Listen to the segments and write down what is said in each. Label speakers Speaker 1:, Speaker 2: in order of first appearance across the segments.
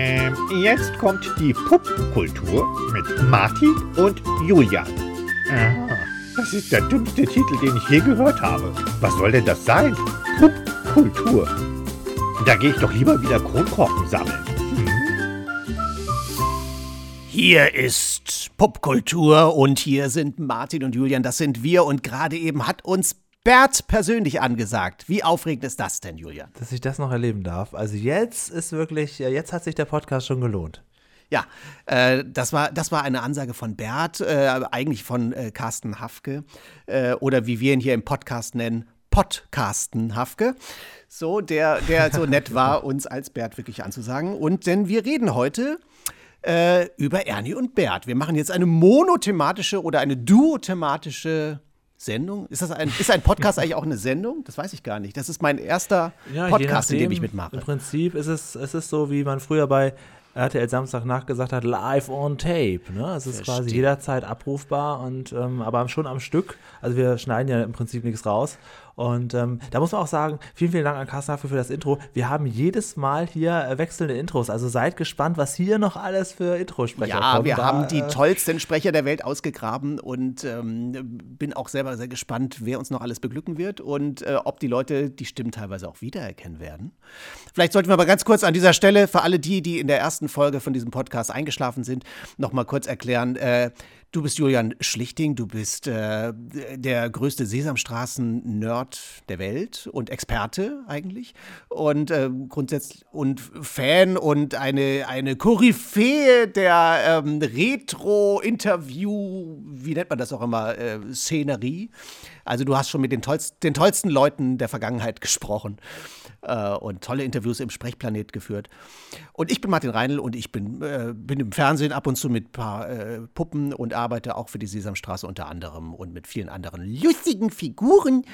Speaker 1: Ähm, jetzt kommt die Puppenkultur mit Martin und Julian. Aha, das ist der dümmste Titel, den ich je gehört habe. Was soll denn das sein? Puppenkultur. Da gehe ich doch lieber wieder Kronkorken sammeln.
Speaker 2: Hier ist Popkultur und hier sind Martin und Julian, das sind wir und gerade eben hat uns Bert persönlich angesagt. Wie aufregend ist das denn, Julian?
Speaker 3: Dass ich das noch erleben darf. Also jetzt ist wirklich, jetzt hat sich der Podcast schon gelohnt.
Speaker 2: Ja, äh, das, war, das war eine Ansage von Bert, äh, eigentlich von äh, Carsten Hafke äh, oder wie wir ihn hier im Podcast nennen, Podcasten Hafke. So, der, der so nett war, uns als Bert wirklich anzusagen. Und denn wir reden heute äh, über Ernie und Bert. Wir machen jetzt eine monothematische oder eine duothematische Sendung? Ist das ein, ist ein Podcast eigentlich auch eine Sendung? Das weiß ich gar nicht. Das ist mein erster ja, Podcast, nachdem, in dem ich mitmache.
Speaker 3: Im Prinzip ist es, es ist so, wie man früher bei RTL Samstag nachgesagt hat, live on tape. Ne? Es ist quasi jederzeit abrufbar und ähm, aber schon am Stück. Also wir schneiden ja im Prinzip nichts raus. Und ähm, da muss man auch sagen, vielen, vielen Dank an Carsten dafür für das Intro. Wir haben jedes Mal hier äh, wechselnde Intros. Also seid gespannt, was hier noch alles für Introsprecher
Speaker 2: ja,
Speaker 3: kommen.
Speaker 2: Ja, wir da, haben die äh, tollsten Sprecher der Welt ausgegraben und ähm, bin auch selber sehr gespannt, wer uns noch alles beglücken wird und äh, ob die Leute die Stimmen teilweise auch wiedererkennen werden. Vielleicht sollten wir aber ganz kurz an dieser Stelle für alle die, die in der ersten Folge von diesem Podcast eingeschlafen sind, noch mal kurz erklären. Äh, Du bist Julian Schlichting, du bist äh, der größte Sesamstraßen-Nerd der Welt und Experte eigentlich und äh, grundsätzlich und Fan und eine, eine Koryphäe der ähm, Retro-Interview, wie nennt man das auch immer, äh, Szenerie. Also du hast schon mit den, tollst, den tollsten Leuten der Vergangenheit gesprochen äh, und tolle Interviews im Sprechplanet geführt. Und ich bin Martin Reinl und ich bin, äh, bin im Fernsehen ab und zu mit ein paar äh, Puppen und arbeite auch für die Sesamstraße unter anderem und mit vielen anderen lustigen Figuren.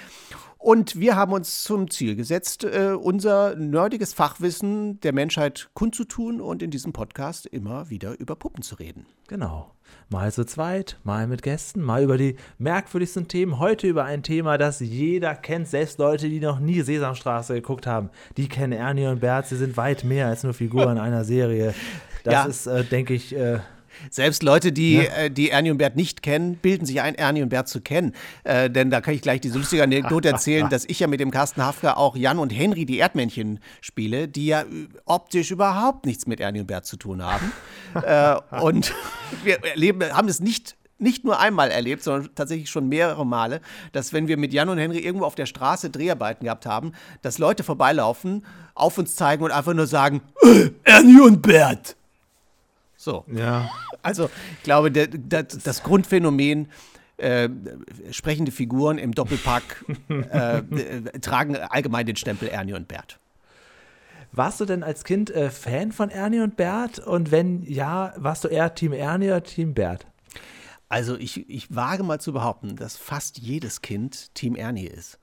Speaker 2: Und wir haben uns zum Ziel gesetzt, äh, unser nerdiges Fachwissen der Menschheit kundzutun und in diesem Podcast immer wieder über Puppen zu reden.
Speaker 3: Genau. Mal zu zweit, mal mit Gästen, mal über die merkwürdigsten Themen. Heute über ein Thema, das jeder kennt, selbst Leute, die noch nie Sesamstraße geguckt haben. Die kennen Ernie und Bert, sie sind weit mehr als nur Figuren einer Serie. Das ja. ist, äh, denke ich, äh,
Speaker 2: selbst Leute, die, ja. äh, die Ernie und Bert nicht kennen, bilden sich ein, Ernie und Bert zu kennen. Äh, denn da kann ich gleich diese lustige Anekdote erzählen, dass ich ja mit dem Carsten Hafker auch Jan und Henry, die Erdmännchen, spiele, die ja optisch überhaupt nichts mit Ernie und Bert zu tun haben. äh, und wir erleben, haben es nicht nicht nur einmal erlebt, sondern tatsächlich schon mehrere Male, dass wenn wir mit Jan und Henry irgendwo auf der Straße Dreharbeiten gehabt haben, dass Leute vorbeilaufen, auf uns zeigen und einfach nur sagen, äh, Ernie und Bert. So.
Speaker 3: Ja.
Speaker 2: Also, ich glaube, der, der, das Grundphänomen, äh, sprechende Figuren im Doppelpack äh, äh, tragen allgemein den Stempel Ernie und Bert.
Speaker 3: Warst du denn als Kind äh, Fan von Ernie und Bert? Und wenn ja, warst du eher Team Ernie oder Team Bert?
Speaker 2: Also ich, ich wage mal zu behaupten, dass fast jedes Kind Team Ernie ist.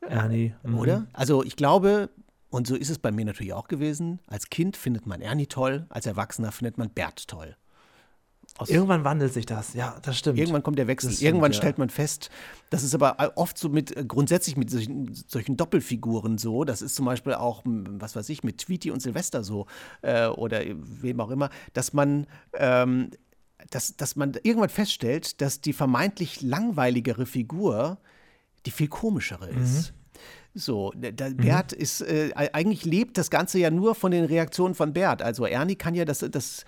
Speaker 3: Ernie.
Speaker 2: Oder? Mhm. Also ich glaube, und so ist es bei mir natürlich auch gewesen. Als Kind findet man Ernie toll, als Erwachsener findet man Bert toll.
Speaker 3: Aus Irgendwann wandelt sich das, ja, das stimmt.
Speaker 2: Irgendwann kommt der Wechsel. Stimmt, Irgendwann ja. stellt man fest, das ist aber oft so mit, äh, grundsätzlich mit solchen, solchen, Doppelfiguren so. Das ist zum Beispiel auch, was weiß ich, mit Tweety und Silvester so äh, oder wem auch immer, dass man, ähm, dass, dass man irgendwann feststellt, dass die vermeintlich langweiligere Figur die viel komischere ist. Mhm. So, der mhm. Bert ist, äh, eigentlich lebt das Ganze ja nur von den Reaktionen von Bert. Also Ernie kann ja das, das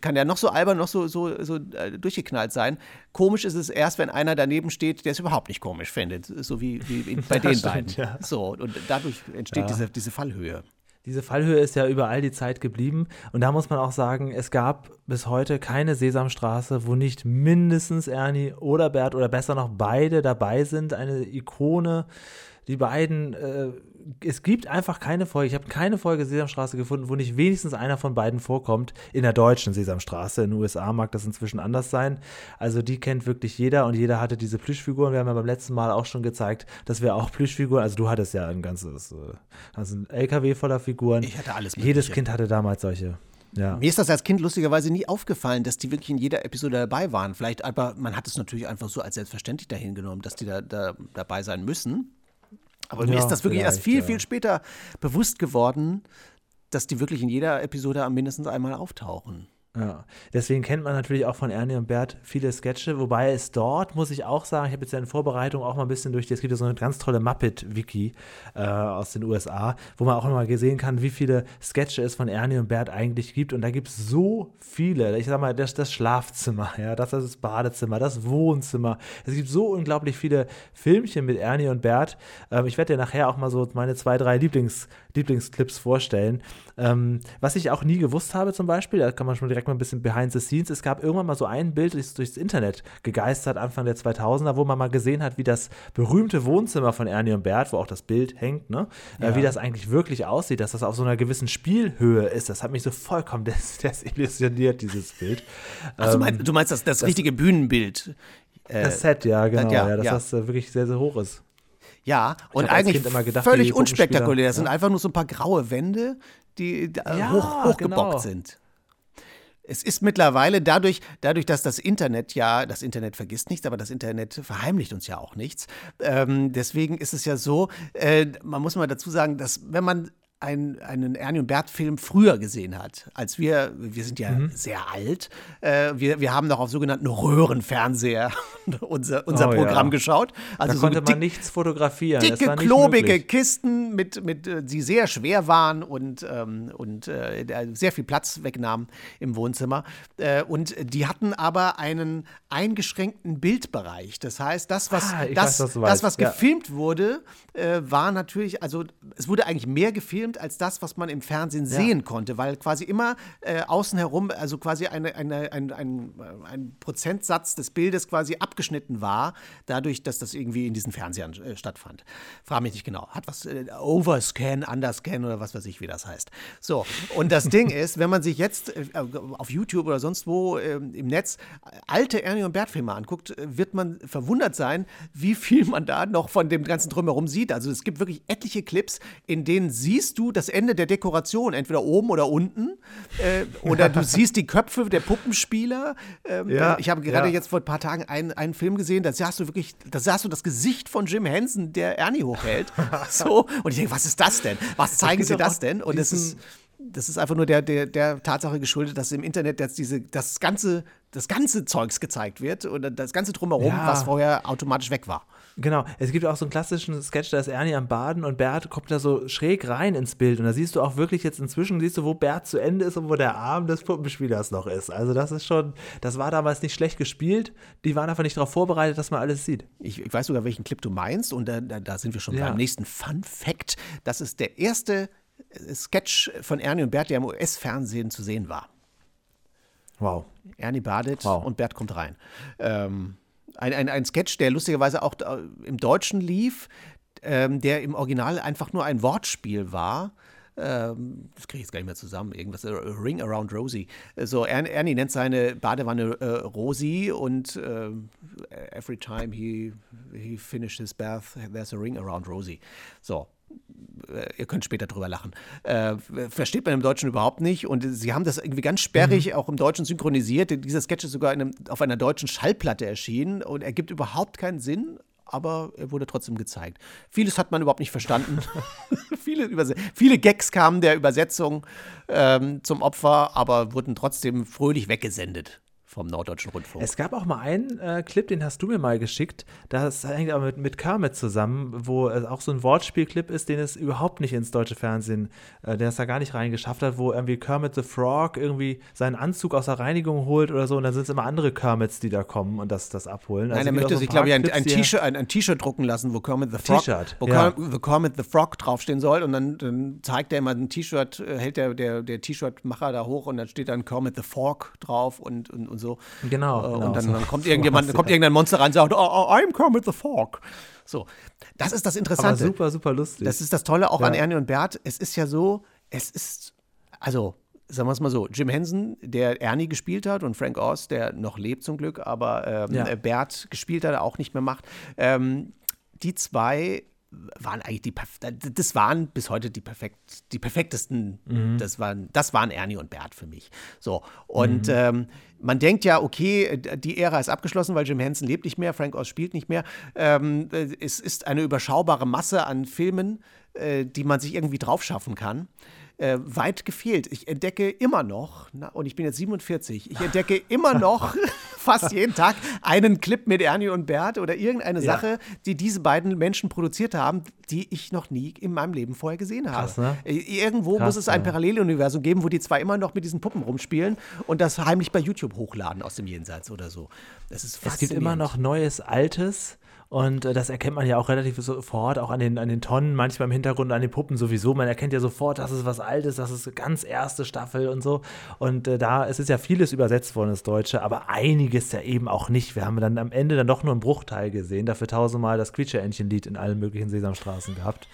Speaker 2: kann ja noch so albern, noch so, so, so äh, durchgeknallt sein. Komisch ist es erst, wenn einer daneben steht, der es überhaupt nicht komisch findet. So wie, wie bei den stimmt, beiden. Ja. So, und dadurch entsteht ja. diese, diese Fallhöhe.
Speaker 3: Diese Fallhöhe ist ja überall die Zeit geblieben. Und da muss man auch sagen, es gab bis heute keine Sesamstraße, wo nicht mindestens Ernie oder Bert oder besser noch beide dabei sind. Eine Ikone die beiden, äh, es gibt einfach keine Folge, ich habe keine Folge Sesamstraße gefunden, wo nicht wenigstens einer von beiden vorkommt. In der deutschen Sesamstraße, in den USA mag das inzwischen anders sein. Also die kennt wirklich jeder und jeder hatte diese Plüschfiguren. Wir haben ja beim letzten Mal auch schon gezeigt, dass wir auch Plüschfiguren, also du hattest ja ein ganzes, äh, ganzen LKW voller Figuren.
Speaker 2: Ich hatte alles
Speaker 3: Mögliche. Jedes Kind hatte damals solche. Ja.
Speaker 2: Mir ist das als Kind lustigerweise nie aufgefallen, dass die wirklich in jeder Episode dabei waren. Vielleicht aber, man hat es natürlich einfach so als selbstverständlich dahingenommen, dass die da, da dabei sein müssen. Aber ja, mir ist das wirklich erst viel, ja. viel später bewusst geworden, dass die wirklich in jeder Episode mindestens einmal auftauchen.
Speaker 3: Ja, deswegen kennt man natürlich auch von Ernie und Bert viele Sketche, wobei es dort, muss ich auch sagen, ich habe jetzt ja in Vorbereitung auch mal ein bisschen durch, es gibt ja so eine ganz tolle Muppet-Wiki äh, aus den USA, wo man auch nochmal gesehen kann, wie viele Sketche es von Ernie und Bert eigentlich gibt. Und da gibt es so viele, ich sag mal, das, das Schlafzimmer, ja, das, das Badezimmer, das Wohnzimmer, es gibt so unglaublich viele Filmchen mit Ernie und Bert, ähm, ich werde dir nachher auch mal so meine zwei, drei Lieblings- Lieblingsclips vorstellen. Ähm, was ich auch nie gewusst habe zum Beispiel, da kann man schon direkt mal ein bisschen behind the scenes, es gab irgendwann mal so ein Bild, das durchs Internet gegeistert, Anfang der 2000er, wo man mal gesehen hat, wie das berühmte Wohnzimmer von Ernie und Bert, wo auch das Bild hängt, ne? Äh, ja. Äh, wie das eigentlich wirklich aussieht, dass das auf so einer gewissen Spielhöhe ist. Das hat mich so vollkommen des desillusioniert, dieses Bild.
Speaker 2: Also, ähm, du meinst das, das, das richtige Bühnenbild?
Speaker 3: das Set, ja, genau, ja, ja dass ja. das äh, wirklich sehr, sehr hoch ist.
Speaker 2: Ja, ich und eigentlich gedacht, völlig unspektakulär. Das sind einfach nur so ein paar graue Wände, die ja, hoch, hochgebockt genau. sind. Es ist mittlerweile dadurch, dadurch, dass das Internet ja, das Internet vergisst nichts, aber das Internet verheimlicht uns ja auch nichts. Ähm, deswegen ist es ja so, äh, man muss mal dazu sagen, dass wenn man ein, einen Ernie und Bert-Film früher gesehen hat, als wir, wir sind ja mhm. sehr alt, äh, wir, wir haben noch auf sogenannten Röhrenfernseher unser, unser oh, Programm ja. geschaut.
Speaker 3: Also da konnte so man nichts fotografieren.
Speaker 2: Dicke, klobige möglich. Kisten, mit, mit, äh, die sehr schwer waren und, ähm, und äh, sehr viel Platz wegnahmen im Wohnzimmer. Äh, und die hatten aber einen eingeschränkten Bildbereich. Das heißt, das, was, ah, das, weiß, was das, was ja. gefilmt wurde, äh, war natürlich, also es wurde eigentlich mehr gefilmt, gefilmt als das, was man im Fernsehen ja. sehen konnte, weil quasi immer äh, außen herum, also quasi eine, eine, ein, ein, ein Prozentsatz des Bildes quasi abgeschnitten war, dadurch, dass das irgendwie in diesen Fernsehern äh, stattfand. Frage mich nicht genau. Hat was äh, Overscan, Underscan oder was weiß ich, wie das heißt. So, und das Ding ist, wenn man sich jetzt äh, auf YouTube oder sonst wo ähm, im Netz alte Ernie und Bert Filme anguckt, äh, wird man verwundert sein, wie viel man da noch von dem ganzen Drumherum sieht. Also es gibt wirklich etliche Clips, in denen siehst du das Ende der Dekoration, entweder oben oder unten. Äh, oder du siehst die Köpfe der Puppenspieler. Ähm, ja, ich habe gerade ja. jetzt vor ein paar Tagen einen, einen Film gesehen, da sahst du wirklich, da sahst du das Gesicht von Jim Henson, der Ernie hochhält. so, und ich denke, was ist das denn? Was zeigen sie das denn? Und es ist das ist einfach nur der, der, der Tatsache geschuldet, dass im Internet dass diese, das, ganze, das ganze Zeugs gezeigt wird oder das ganze Drumherum, ja. was vorher automatisch weg war.
Speaker 3: Genau, es gibt auch so einen klassischen Sketch, da ist Ernie am Baden und Bert kommt da so schräg rein ins Bild und da siehst du auch wirklich jetzt inzwischen, siehst du, wo Bert zu Ende ist und wo der Arm des Puppenspielers noch ist. Also das ist schon, das war damals nicht schlecht gespielt, die waren einfach nicht darauf vorbereitet, dass man alles sieht.
Speaker 2: Ich, ich weiß sogar, welchen Clip du meinst und da, da, sind wir schon ja. beim nächsten Fun Fact. Das ist der erste äh, Sketch von Ernie und Bert, der im US-Fernsehen zu sehen war.
Speaker 3: Wow.
Speaker 2: Ernie badet wow. und Bert kommt rein. Ähm, ein, ein, ein Sketch, der lustigerweise auch äh, im Deutschen lief, ähm, der im Original einfach nur ein Wortspiel war. Ähm, das kriege ich jetzt gar nicht mehr zusammen. Irgendwas, äh, Ring Around Rosie. So, Ernie nennt seine Badewanne äh, Rosie und äh, every time he, he finished his bath, there's a ring around Rosie. So, äh, ihr könnt später drüber lachen. Äh, versteht man im Deutschen überhaupt nicht. Und sie haben das irgendwie ganz sperrig mhm. auch im Deutschen synchronisiert. Dieser Sketch ist sogar einem, auf einer deutschen Schallplatte erschienen und er gibt überhaupt keinen Sinn. Aber er wurde trotzdem gezeigt. Vieles hat man überhaupt nicht verstanden. viele, viele, Gags kamen der Übersetzung ähm, zum Opfer, aber wurden trotzdem fröhlich weggesendet vom Norddeutschen Rundfunk.
Speaker 3: Es gab auch mal einen äh, Clip, den hast du mir mal geschickt. Das hängt aber mit, mit Kermit zusammen, wo es auch so ein Wortspielclip ist, den es überhaupt nicht ins deutsche Fernsehen, äh, der es da gar nicht reingeschafft hat, wo irgendwie Kermit the Frog irgendwie seinen Anzug aus der Reinigung holt oder so und dann sind es immer andere Kermits, die da kommen und das, das abholen.
Speaker 2: Also Nein, er möchte so sich, glaube ich, ein, ein T-Shirt ein, ein drucken lassen, wo Kermit the Frog, wo ja. Kermit the Frog draufstehen soll und dann, dann zeigt er immer ein T-Shirt, äh, hält der, der, der T-Shirt-Macher da hoch und dann steht dann Kermit the Fork drauf und, und, und so.
Speaker 3: Genau.
Speaker 2: Äh,
Speaker 3: genau
Speaker 2: und dann, dann kommt irgendjemand, kommt irgendein Monster rein und sagt, oh, oh, I'm Kermit the Fork. So, das ist das Interessante.
Speaker 3: Aber super, super lustig.
Speaker 2: Das ist das Tolle auch ja. an Ernie und Bert. Es ist ja so, es ist, also sagen wir es mal so, Jim Henson, der Ernie gespielt hat und Frank Oz, der noch lebt zum Glück, aber ähm, ja. Bert gespielt hat, auch nicht mehr macht. Ähm, die zwei waren eigentlich die, das waren bis heute die, perfekt, die perfektesten, mhm. das, waren, das waren Ernie und Bert für mich. So, und mhm. ähm, man denkt ja, okay, die Ära ist abgeschlossen, weil Jim Henson lebt nicht mehr, Frank Oz spielt nicht mehr. Ähm, es ist eine überschaubare Masse an Filmen, äh, die man sich irgendwie drauf schaffen kann. Äh, weit gefehlt. Ich entdecke immer noch, na, und ich bin jetzt 47, ich entdecke immer noch fast jeden Tag einen Clip mit Ernie und Bert oder irgendeine
Speaker 3: Ja.
Speaker 2: Sache, die diese beiden Menschen produziert haben, die ich noch nie in meinem Leben vorher gesehen habe.
Speaker 3: Krass, ne?
Speaker 2: Irgendwo
Speaker 3: Krass,
Speaker 2: muss es ein. Paralleluniversum geben, wo die zwei immer noch mit diesen Puppen rumspielen und das heimlich bei YouTube hochladen aus dem Jenseits oder so. Das ist
Speaker 3: Es gibt immer noch Neues, Altes. Und äh, das erkennt man ja auch relativ sofort, auch an den, an den Tonnen, manchmal im Hintergrund, an den Puppen sowieso. Man erkennt ja sofort, das ist was Altes, das ist ganz erste Staffel und so. Und äh, da, es ist ja vieles übersetzt worden ins Deutsche, aber einiges ja eben auch nicht. Wir haben dann am Ende dann doch nur einen Bruchteil gesehen, dafür tausendmal das Quietsche-Entchen-Lied in allen möglichen Sesamstraßen gehabt.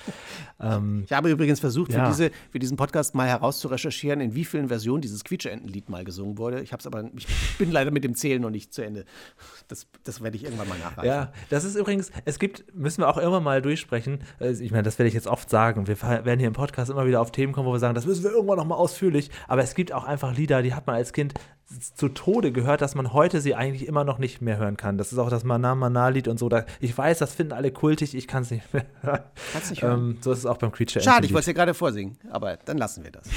Speaker 3: Ähm,
Speaker 2: Ich habe übrigens versucht,
Speaker 3: Ja.
Speaker 2: für, diese, für diesen Podcast mal herauszurecherchieren, in wie vielen Versionen dieses Quietscheentenlied mal gesungen wurde. Ich habe es aber, ich bin leider mit dem Zählen noch nicht zu Ende. Das, das werde ich irgendwann mal nachreichen.
Speaker 3: Ja, das ist übrigens, es gibt, müssen wir auch immer mal durchsprechen. äh, Ich meine, das werde ich jetzt oft sagen. Wir werden hier im Podcast immer wieder auf Themen kommen, wo wir sagen, das müssen wir irgendwann nochmal ausführlich. Aber es gibt auch einfach Lieder, die hat man als Kind zu Tode gehört, dass man heute sie eigentlich immer noch nicht mehr hören kann. Das ist auch das Mana Mana Lied und so. Da, ich weiß, das finden alle kultig, ich kann es nicht mehr hören.
Speaker 2: Kannst nicht hören.
Speaker 3: Ähm, so ist es auch beim Creature
Speaker 2: Schade, ich wollte es ja gerade vorsingen, aber dann lassen wir das.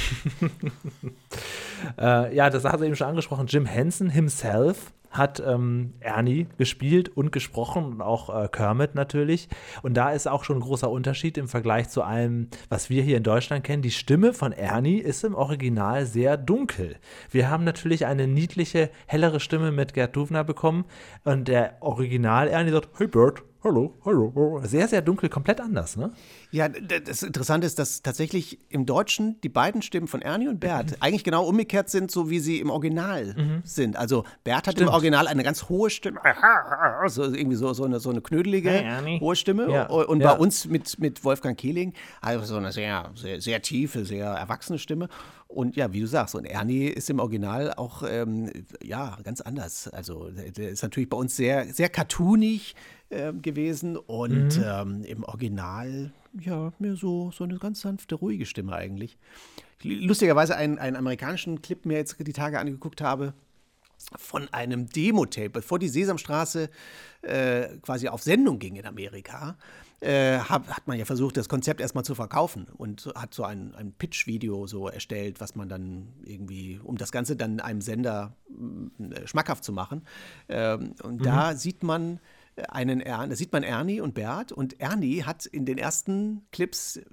Speaker 3: Äh, ja, das hat er eben schon angesprochen. Jim Henson himself hat ähm, Ernie gespielt und gesprochen und auch äh, Kermit natürlich. Und da ist auch schon ein großer Unterschied im Vergleich zu allem, was wir hier in Deutschland kennen. Die Stimme von Ernie ist im Original sehr dunkel. Wir haben natürlich eine niedliche, hellere Stimme mit Gerd Duvner bekommen und der Original Ernie sagt, hey Bert, hallo, hallo. Sehr, sehr dunkel, komplett anders, ne?
Speaker 2: Ja, das Interessante ist, dass tatsächlich im Deutschen die beiden Stimmen von Ernie und Bert eigentlich genau umgekehrt sind, so wie sie im Original sind. Also Bert hat im
Speaker 3: Stimmt.
Speaker 2: Original eine ganz hohe Stimme, so irgendwie so, so, eine, so eine knödelige,
Speaker 3: Hey,
Speaker 2: hohe Stimme.
Speaker 3: Ja,
Speaker 2: Und
Speaker 3: ja.
Speaker 2: bei uns mit, mit Wolfgang Kehling also so eine sehr, sehr, sehr tiefe, sehr erwachsene Stimme. Und ja, wie du sagst, und Ernie ist im Original auch ähm, ja ganz anders. Also der, ist natürlich bei uns sehr, sehr cartoonig ähm, gewesen und
Speaker 3: Mhm.
Speaker 2: ähm, im Original ja mehr so, so eine ganz sanfte, ruhige Stimme eigentlich. Lustigerweise einen, einen amerikanischen Clip mir jetzt die Tage angeguckt habe von einem Demo-Tape, bevor die Sesamstraße äh, quasi auf Sendung ging in Amerika, äh, hab, hat man ja versucht, das Konzept erstmal zu verkaufen und hat so ein, ein Pitch-Video so erstellt, was man dann irgendwie, um das Ganze dann einem Sender äh, schmackhaft zu machen. Ähm, und da sieht man einen Ernie, da sieht man Ernie und Bert und Ernie hat in den ersten Clips, äh,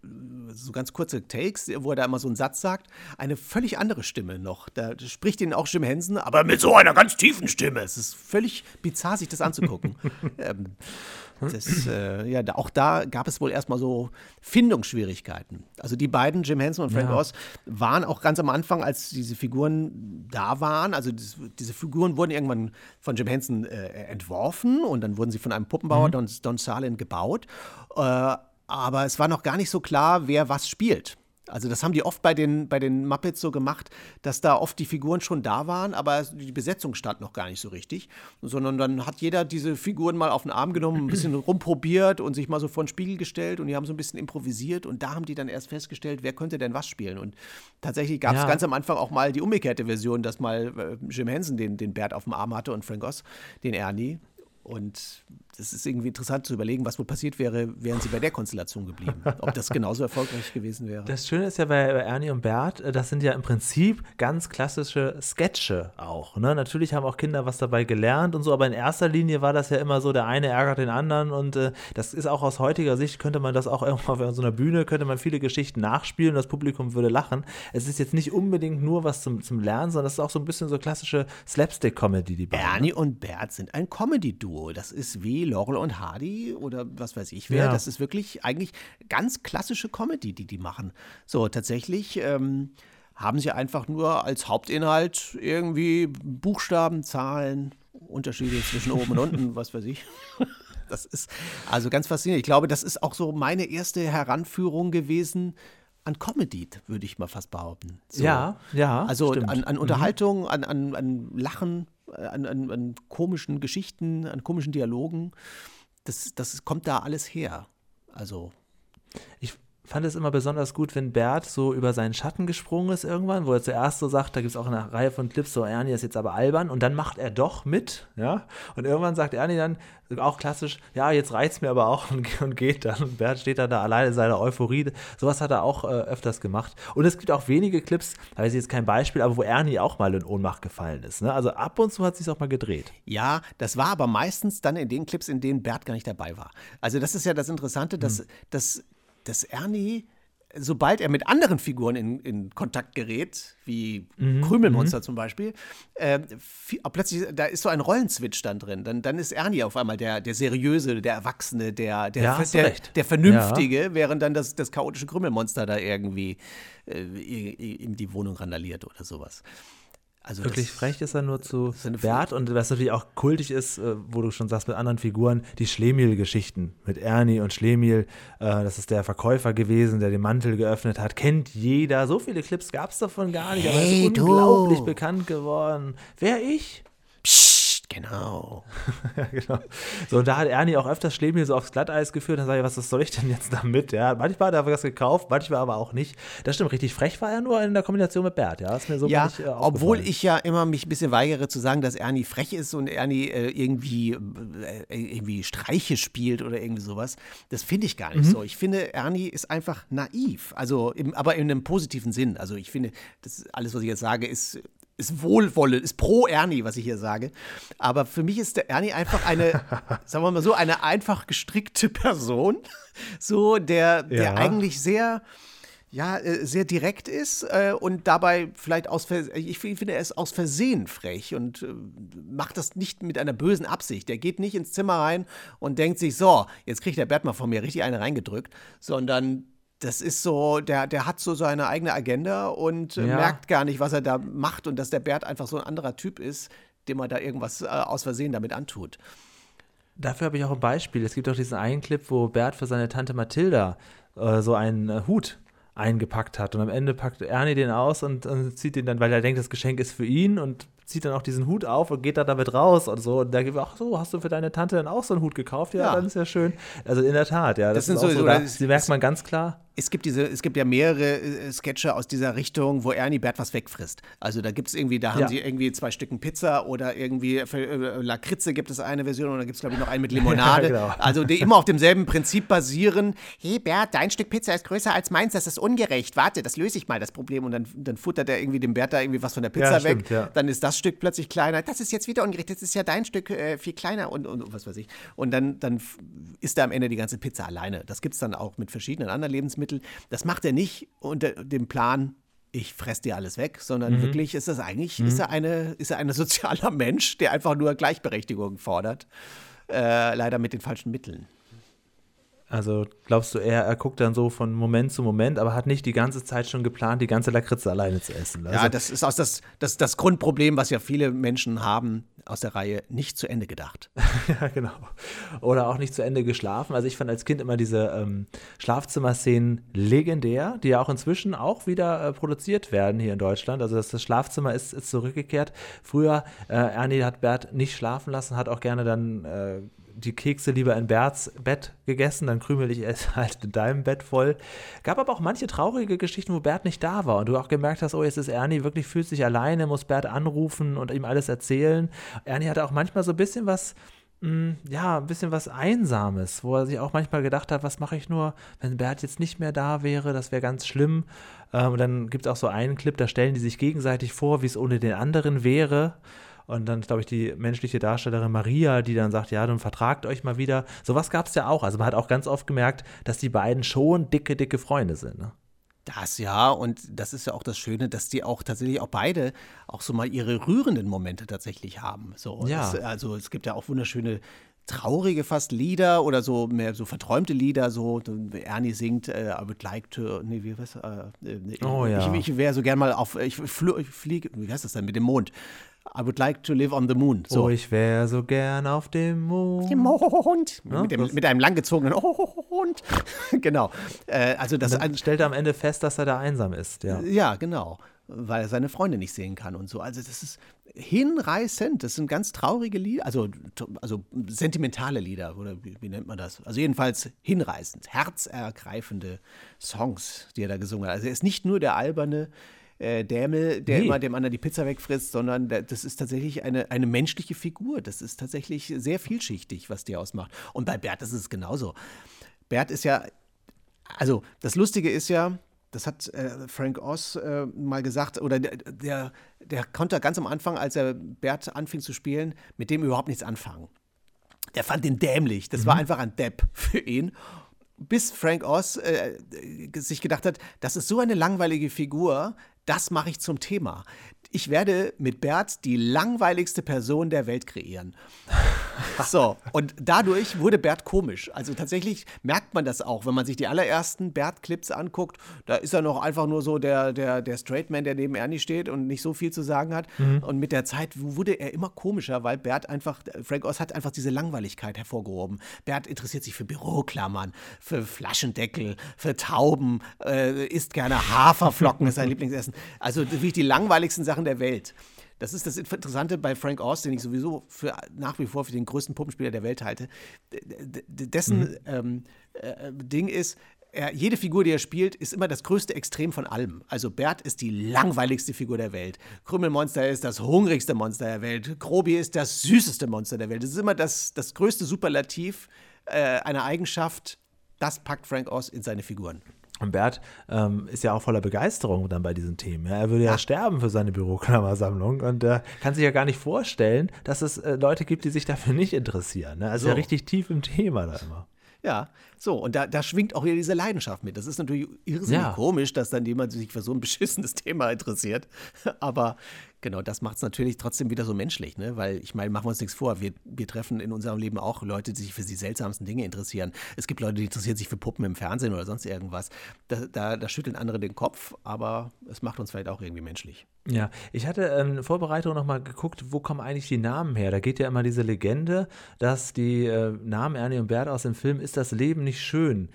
Speaker 2: so ganz kurze Takes, wo er da immer so einen Satz sagt, eine völlig andere Stimme noch. Da spricht ihn auch Jim Henson, aber mit so einer ganz tiefen Stimme. Es ist völlig bizarr, sich das anzugucken. ähm, das, äh, ja, da, auch da gab es wohl erstmal so Findungsschwierigkeiten. Also die beiden, Jim Henson und Frank
Speaker 3: Ja.
Speaker 2: Oz, waren auch ganz am Anfang, als diese Figuren da waren, also dis- diese Figuren wurden irgendwann von Jim Henson äh, entworfen und dann wurden sie von einem Puppenbauer, Don, Don Salin, gebaut. Äh, aber es war noch gar nicht so klar, wer was spielt. Also das haben die oft bei den, bei den Muppets so gemacht, dass da oft die Figuren schon da waren, aber die Besetzung stand noch gar nicht so richtig. Sondern dann hat jeder diese Figuren mal auf den Arm genommen, ein bisschen rumprobiert und sich mal so vor den Spiegel gestellt und die haben so ein bisschen improvisiert und da haben die dann erst festgestellt, wer könnte denn was spielen. Und tatsächlich gab es
Speaker 3: Ja.
Speaker 2: ganz am Anfang auch mal die umgekehrte Version, dass mal äh, Jim Henson den, den Bert auf dem Arm hatte und Frank Oz den Ernie. Und das ist irgendwie interessant zu überlegen, was wohl passiert wäre, wären sie bei der Konstellation geblieben. Ob das genauso erfolgreich gewesen wäre.
Speaker 3: Das Schöne ist ja bei, bei Ernie und Bert, äh, das sind ja im Prinzip ganz klassische Sketche auch. Ne? Natürlich haben auch Kinder was dabei gelernt und so, aber in erster Linie war das ja immer so, der eine ärgert den anderen und äh, das ist auch aus heutiger Sicht, könnte man das auch irgendwann auf so einer Bühne, könnte man viele Geschichten nachspielen und das Publikum würde lachen. Es ist jetzt nicht unbedingt nur was zum, zum Lernen, sondern es ist auch so ein bisschen so klassische Slapstick-Comedy, die beiden.
Speaker 2: Ernie und Bert sind ein Comedy-Duo. Das ist wie Laurel und Hardy oder was weiß ich wer.
Speaker 3: Ja.
Speaker 2: Das ist wirklich eigentlich ganz klassische Comedy, die die machen. So, tatsächlich ähm, haben sie einfach nur als Hauptinhalt irgendwie Buchstaben, Zahlen, Unterschiede zwischen oben und unten, was weiß ich. Das ist also ganz faszinierend. Ich glaube, das ist auch so meine erste Heranführung gewesen an Comedy, würde ich mal fast behaupten. So.
Speaker 3: Ja, ja.
Speaker 2: Also an, an Unterhaltung, an, an, an Lachen, an, an, an komischen Geschichten, an komischen Dialogen. Das, das kommt da alles her. Also,
Speaker 3: Ich fand es immer besonders gut, wenn Bert so über seinen Schatten gesprungen ist irgendwann, wo er zuerst so sagt, da gibt es auch eine Reihe von Clips, so Ernie ist jetzt aber albern und dann macht er doch mit, ja. Und irgendwann sagt Ernie dann, auch klassisch, ja, jetzt reizt mir aber auch und, und, geht dann. Und Bert steht dann da alleine in seiner Euphorie. Sowas hat er auch äh, öfters gemacht. Und es gibt auch wenige Clips, da weiß ich jetzt kein Beispiel, aber wo Ernie auch mal in Ohnmacht gefallen ist. Ne? Also ab und zu hat es sich auch mal gedreht.
Speaker 2: Ja, das war aber meistens dann in den Clips, in denen Bert gar nicht dabei war. Also das ist ja das Interessante, dass, hm. dass, dass Ernie sobald er mit anderen Figuren in, in Kontakt gerät, wie mhm, Krümelmonster mhm. zum Beispiel, äh, plötzlich, da ist so ein Rollenswitch dann drin. Dann, dann ist Ernie auf einmal der, der Seriöse, der Erwachsene, der, der,
Speaker 3: ja,
Speaker 2: der, der, Vernünftige, ja. während dann das, das chaotische Krümelmonster da irgendwie äh, in die Wohnung randaliert oder sowas.
Speaker 3: Also Wirklich frech ist er nur zu Bert und was natürlich auch kultig ist, äh, wo du schon sagst, mit anderen Figuren, die Schlemiel-Geschichten mit Ernie und Schlemiel. Äh, das ist der Verkäufer gewesen, der den Mantel geöffnet hat. Kennt jeder. So viele Clips gab es davon gar nicht, aber hey, ist unglaublich bekannt geworden. Wer ich?
Speaker 2: Genau.
Speaker 3: genau. So, da hat Ernie auch öfters Schlemiel so aufs Glatteis geführt. Dann sage ich, was soll ich denn jetzt damit? Ja, manchmal hat er was gekauft, manchmal aber auch nicht. Das stimmt, richtig frech war er nur in der Kombination mit Bert. Ja, ist mir so
Speaker 2: ja nicht, äh, obwohl ich ja immer mich ein bisschen weigere zu sagen, dass Ernie frech ist und Ernie äh, irgendwie, äh, irgendwie Streiche spielt oder irgendwie sowas. Das finde ich gar nicht mhm. so. Ich finde, Ernie ist einfach naiv. Also, im, aber in einem positiven Sinn. Also, ich finde, das alles, was ich jetzt sage, ist ist Wohlwolle, ist pro Ernie, was ich hier sage. Aber für mich ist der Ernie einfach eine, sagen wir mal so, eine einfach gestrickte Person. So, der, der ja. eigentlich sehr, ja, äh, sehr direkt ist äh, und dabei vielleicht aus, ich finde, er ist aus Versehen frech und äh, macht das nicht mit einer bösen Absicht. Der geht nicht ins Zimmer rein und denkt sich, so, jetzt kriegt der Bert mal von mir richtig eine reingedrückt, sondern das ist so, der, der hat so seine eigene Agenda und äh, ja. merkt gar nicht, was er da macht und dass der Bert einfach so ein anderer Typ ist, dem er da irgendwas äh, aus Versehen damit antut.
Speaker 3: Dafür habe ich auch ein Beispiel. Es gibt auch diesen einen Clip, wo Bert für seine Tante Mathilda äh, so einen äh, Hut eingepackt hat. Und am Ende packt Ernie den aus und, und zieht den dann, weil er denkt, das Geschenk ist für ihn und zieht dann auch diesen Hut auf und geht dann damit raus und so. Und da gibt ach so, hast du für deine Tante dann auch so einen Hut gekauft? Ja, ja. dann ist ja schön. Also in der Tat, ja. Das, das sind so, so, da, das, merkt man ganz klar
Speaker 2: es gibt diese, es gibt ja mehrere äh, Sketche aus dieser Richtung, wo Ernie Bert was wegfrisst. Also da gibt es irgendwie, da haben ja. sie irgendwie zwei Stücken Pizza oder irgendwie für äh, Lakritze gibt es eine Version und da gibt es, glaube ich, noch einen mit Limonade. ja, genau. Also die immer auf demselben Prinzip basieren. Hey Bert, dein Stück Pizza ist größer als meins, das ist ungerecht. Warte, das löse ich mal, das Problem. Und dann, dann futtert er irgendwie dem Bert da irgendwie was von der Pizza ja, weg. Stimmt, dann ist das Stück plötzlich kleiner. Das ist jetzt wieder ungerecht, das ist ja dein Stück äh, viel kleiner und, und, was weiß ich. Und dann, dann isst er am Ende die ganze Pizza alleine. Das gibt es dann auch mit verschiedenen anderen Lebensmitteln. Das macht er nicht unter dem Plan, ich fresse dir alles weg, sondern mhm. wirklich ist das eigentlich, mhm. ist, er eine, ist er ein sozialer Mensch, der einfach nur Gleichberechtigung fordert. Äh, leider mit den falschen Mitteln.
Speaker 3: Also glaubst du, er, er guckt dann so von Moment zu Moment, aber hat nicht die ganze Zeit schon geplant, die ganze Lakritze alleine zu essen.
Speaker 2: Also ja, das ist auch das, das, das Grundproblem, was ja viele Menschen haben aus der Reihe, nicht zu Ende gedacht.
Speaker 3: ja, genau. Oder auch nicht zu Ende geschlafen. Also ich fand als Kind immer diese ähm, Schlafzimmerszenen legendär, die ja auch inzwischen auch wieder äh, produziert werden hier in Deutschland. Also das, das Schlafzimmer ist, ist zurückgekehrt. Früher, äh, Ernie hat Bert nicht schlafen lassen, hat auch gerne dann äh, die Kekse lieber in Berts Bett gegessen, dann krümel ich es halt in deinem Bett voll. Gab aber auch manche traurige Geschichten, wo Bert nicht da war und du auch gemerkt hast, oh, jetzt ist Ernie wirklich, fühlt sich alleine, muss Bert anrufen und ihm alles erzählen. Ernie hatte auch manchmal so ein bisschen was, mh, hm, ja, ein bisschen was Einsames, wo er sich auch manchmal gedacht hat, was mache ich nur, wenn Bert jetzt nicht mehr da wäre, das wäre ganz schlimm. Ähm, und dann gibt es auch so einen Clip, da stellen die sich gegenseitig vor, wie es ohne den anderen wäre. Und dann, glaube ich, die menschliche Darstellerin Maria, die dann sagt, ja, dann vertragt euch mal wieder. Sowas gab es ja auch. Also man hat auch ganz oft gemerkt, dass die beiden schon dicke, dicke Freunde sind. Ne?
Speaker 2: Das ja, und das ist ja auch das Schöne, dass die auch tatsächlich auch beide auch so mal ihre rührenden Momente tatsächlich haben. So,
Speaker 3: ja.
Speaker 2: Das, also es gibt ja auch wunderschöne traurige fast Lieder oder so mehr so verträumte Lieder, so Ernie singt äh, I would like to, nee, wie was, äh, äh
Speaker 3: oh, ja.
Speaker 2: ich, wäre so gern mal auf, ich, ich fliege, wie heißt das denn, mit dem Mond. I would like to live on the moon.
Speaker 3: So. Oh, ich wäre so gern auf dem Mond.
Speaker 2: Dem Mond. Ja, mit, dem, mit, einem langgezogenen Mond. genau. Äh, also das
Speaker 3: dann stellt er am Ende fest, dass er da einsam ist. Ja,
Speaker 2: ja genau. weil er seine Freunde nicht sehen kann und so. Also das ist hinreißend. Das sind ganz traurige Lieder, also, also sentimentale Lieder, oder wie, wie nennt man das? Also jedenfalls hinreißend, herzergreifende Songs, die er da gesungen hat. Also er ist nicht nur der alberne äh, Dämel, der nee. immer dem anderen die Pizza wegfrisst, sondern der, das ist tatsächlich eine, eine menschliche Figur. Das ist tatsächlich sehr vielschichtig, was die ausmacht. Und bei Bert ist es genauso. Bert ist ja, also das Lustige ist ja, das hat äh, Frank Oz äh, mal gesagt, oder der, der, der konnte ganz am Anfang, als er Bert anfing zu spielen, mit dem überhaupt nichts anfangen. Der fand den dämlich. Das mhm. war einfach ein Depp für ihn bis Frank Oz äh, sich gedacht hat, das ist so eine langweilige Figur, das mache ich zum Thema. Ich werde mit Bert die langweiligste Person der Welt kreieren. So, und dadurch wurde Bert komisch. Also tatsächlich merkt man das auch, wenn man sich die allerersten Bert-Clips anguckt. Da ist er noch einfach nur so der, der, der Straight Man, der neben Ernie steht und nicht so viel zu sagen hat. Mhm. Und mit der Zeit wurde er immer komischer, weil Bert einfach, Frank Oz hat einfach diese Langweiligkeit hervorgehoben. Bert interessiert sich für Büroklammern, für Flaschendeckel, für Tauben, äh, isst gerne Haferflocken, ist sein Lieblingsessen. Also wirklich die langweiligsten Sachen der Welt. Das ist das Interessante bei Frank Oz, den ich sowieso für, nach wie vor für den größten Puppenspieler der Welt halte. dessen mhm. ähm, äh, Ding ist, er, jede Figur, die er spielt, ist immer das größte Extrem von allem. Also Bert ist die langweiligste Figur der Welt. Krümmelmonster ist das hungrigste Monster der Welt. Grobi ist das süßeste Monster der Welt. Das ist immer das, das größte Superlativ äh, einer Eigenschaft. Das packt Frank Oz in seine Figuren.
Speaker 3: Und Bert ähm, ist ja auch voller Begeisterung dann bei diesen Themen. Ja. Er würde ja, ja sterben für seine Büroklammersammlung und äh, kann sich ja gar nicht vorstellen, dass es äh, Leute gibt, die sich dafür nicht interessieren. Ne? Also so. ja richtig tief im Thema da immer.
Speaker 2: Ja, so, und da, da schwingt auch wieder diese Leidenschaft mit. Das ist natürlich irrsinnig ja. komisch, dass dann jemand sich für so ein beschissenes Thema interessiert. Aber Genau, das macht es natürlich trotzdem wieder so menschlich, ne? Weil ich meine, machen wir uns nichts vor. Wir, wir treffen in unserem Leben auch Leute, die sich für die seltsamsten Dinge interessieren. Es gibt Leute, die interessieren sich für Puppen im Fernsehen oder sonst irgendwas. Da, da, da schütteln andere den Kopf, aber es macht uns vielleicht auch irgendwie menschlich.
Speaker 3: Ja, ich hatte in ähm, Vorbereitung nochmal geguckt, wo kommen eigentlich die Namen her? Da geht ja immer diese Legende, dass die äh, Namen Ernie und Bert aus dem Film Ist das Leben nicht schön?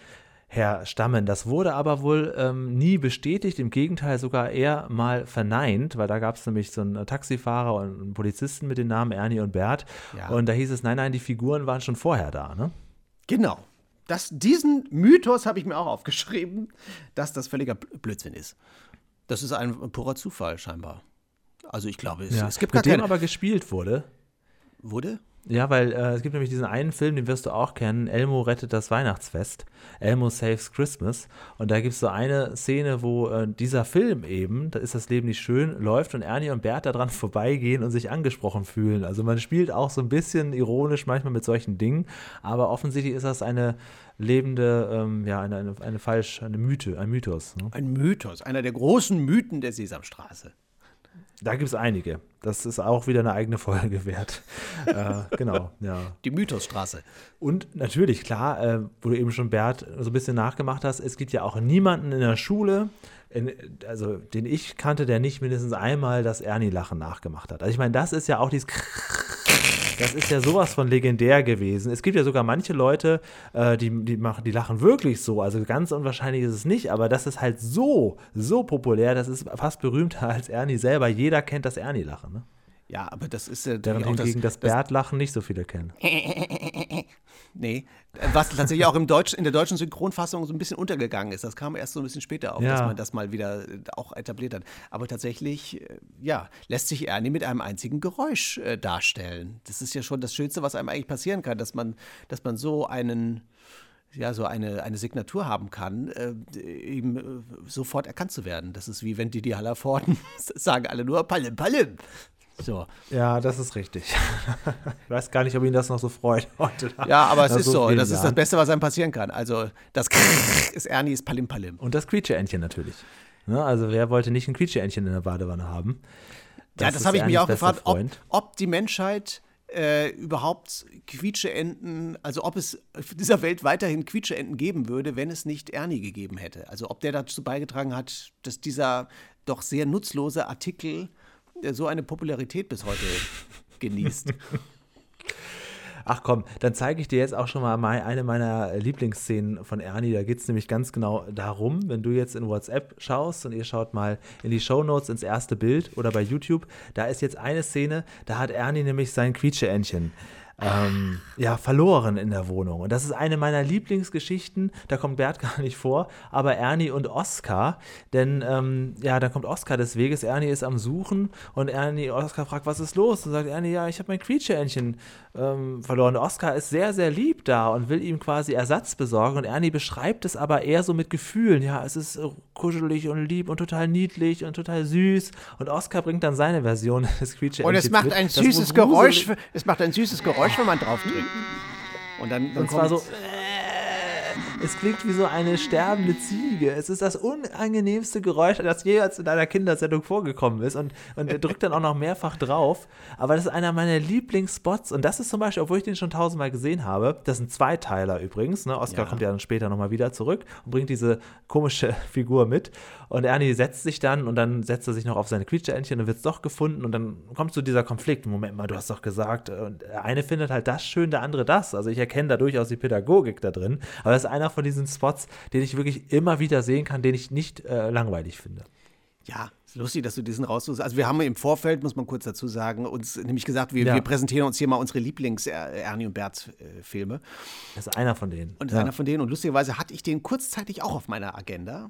Speaker 3: Herstammen. Das wurde aber wohl ähm, nie bestätigt, im Gegenteil sogar eher mal verneint, weil da gab es nämlich so einen Taxifahrer und einen Polizisten mit den Namen Ernie und Bert. Ja. Und da hieß es, nein, nein, die Figuren waren schon vorher da, ne?
Speaker 2: Genau. Das, diesen Mythos habe ich mir auch aufgeschrieben, dass das völliger Blödsinn ist. Das ist ein purer Zufall scheinbar. Also ich glaube, es,
Speaker 3: ja.
Speaker 2: es gibt
Speaker 3: gar Mit dem aber gespielt wurde.
Speaker 2: Wurde?
Speaker 3: Ja, weil äh, es gibt nämlich diesen einen Film, den wirst du auch kennen, Elmo rettet das Weihnachtsfest, Elmo Saves Christmas. Und da gibt es so eine Szene, wo äh, dieser Film eben, da ist das Leben nicht schön, läuft und Ernie und Bert daran vorbeigehen und sich angesprochen fühlen. Also man spielt auch so ein bisschen ironisch manchmal mit solchen Dingen, aber offensichtlich ist das eine lebende, ähm, ja, eine, eine, eine falsch, eine Mythe, ein Mythos.
Speaker 2: Ne? Ein Mythos, einer der großen Mythen der Sesamstraße.
Speaker 3: Da gibt es einige. Das ist auch wieder eine eigene Folge wert. äh, genau, ja.
Speaker 2: Die Mythosstraße.
Speaker 3: Und natürlich, klar, äh, wo du eben schon Bert so ein bisschen nachgemacht hast, es gibt ja auch niemanden in der Schule, in, also den ich kannte, der nicht mindestens einmal das Ernie-Lachen nachgemacht hat. Also ich meine, das ist ja auch dieses das ist ja sowas von legendär gewesen. Es gibt ja sogar manche Leute, äh, die, die, machen, die lachen wirklich so. Also ganz unwahrscheinlich ist es nicht, aber das ist halt so, so populär, das ist fast berühmter als Ernie selber. Jeder kennt das Ernie-Lachen. Ne?
Speaker 2: Ja, aber das ist ja.
Speaker 3: Während hingegen das, das Bert-Lachen nicht so viele kennen.
Speaker 2: nee, was tatsächlich auch im Deutsch, in der deutschen Synchronfassung so ein bisschen untergegangen ist. Das kam erst so ein bisschen später auf, ja. dass man das mal wieder äh, auch etabliert hat. Aber tatsächlich, äh, ja, lässt sich Ernie mit einem einzigen Geräusch äh, darstellen. Das ist ja schon das Schönste, was einem eigentlich passieren kann, dass man, dass man so einen ja, so eine, eine Signatur haben kann, äh, eben äh, sofort erkannt zu werden. Das ist wie wenn die die Hallerforden sagen alle nur Palim, Palim. So.
Speaker 3: Ja, das ist richtig. ich weiß gar nicht, ob ihn das noch so freut heute.
Speaker 2: Ja, aber es ist so. Das ist das Beste, was einem passieren kann. Also, das ist Ernie's Palim Palim.
Speaker 3: Und das Quietsche-Entchen natürlich. Ne? Also, wer wollte nicht ein Quietsche-Entchen in der Badewanne haben?
Speaker 2: Das ja, das habe ich mich auch gefragt, ob, ob, die Menschheit äh, überhaupt Quietscheenten, also ob es auf dieser Welt weiterhin Quietscheenten geben würde, wenn es nicht Ernie gegeben hätte. Also ob der dazu beigetragen hat, dass dieser doch sehr nutzlose Artikel so eine Popularität bis heute genießt.
Speaker 3: Ach komm, dann zeige ich dir jetzt auch schon mal eine meiner Lieblingsszenen von Ernie. Da geht es nämlich ganz genau darum, wenn du jetzt in WhatsApp schaust und ihr schaut mal in die Show Notes ins erste Bild oder bei YouTube, da ist jetzt eine Szene, da hat Ernie nämlich sein Quietscheentchen ähm, ja, verloren in der Wohnung. Und das ist eine meiner Lieblingsgeschichten. Da kommt Bert gar nicht vor, aber Ernie und Oskar. Denn ähm, ja, da kommt Oskar des Weges. Ernie ist am Suchen und Ernie, Oskar fragt, was ist los? Und sagt Ernie, ja, ich habe mein Quietscheentchen ähm, verloren. Oskar ist sehr, sehr lieb da und will ihm quasi Ersatz besorgen. Und Ernie beschreibt es aber eher so mit Gefühlen. Ja, es ist kuschelig und lieb und total niedlich und total süß. Und Oskar bringt dann seine Version des Quietscheentchens.
Speaker 2: Und es macht ein süßes Geräusch. Es macht ein süßes Geräusch Geräusch, wenn man drauf drückt.
Speaker 3: Und dann, dann und zwar so. Es klingt wie so eine sterbende Ziege. Es ist das unangenehmste Geräusch, das jemals in einer Kindersendung vorgekommen ist. Und, und er drückt dann auch noch mehrfach drauf. Aber das ist einer meiner Lieblingsspots. Und das ist zum Beispiel, obwohl ich den schon tausendmal gesehen habe, das sind Zweiteiler übrigens. Ne? Oscar ja. kommt ja dann später nochmal wieder zurück und bringt diese komische Figur mit. Und Ernie setzt sich dann und dann setzt er sich noch auf seine Quietscheentchen und wird es doch gefunden. Und dann kommt zu dieser Konflikt. Moment mal, du hast doch gesagt, und der eine findet halt das schön, der andere das. Also ich erkenne da durchaus die Pädagogik da drin. Aber das ist einer von diesen Spots, den ich wirklich immer wieder sehen kann, den ich nicht äh, langweilig finde.
Speaker 2: Ja, ist lustig, dass du diesen raussuchst. Also wir haben im Vorfeld, muss man kurz dazu sagen, uns nämlich gesagt, wir, ja. wir präsentieren uns hier mal unsere Lieblings-Ernie und Bert-Filme.
Speaker 3: Das ist einer von denen.
Speaker 2: Und ja. einer von denen. Und lustigerweise hatte ich den kurzzeitig auch auf meiner Agenda.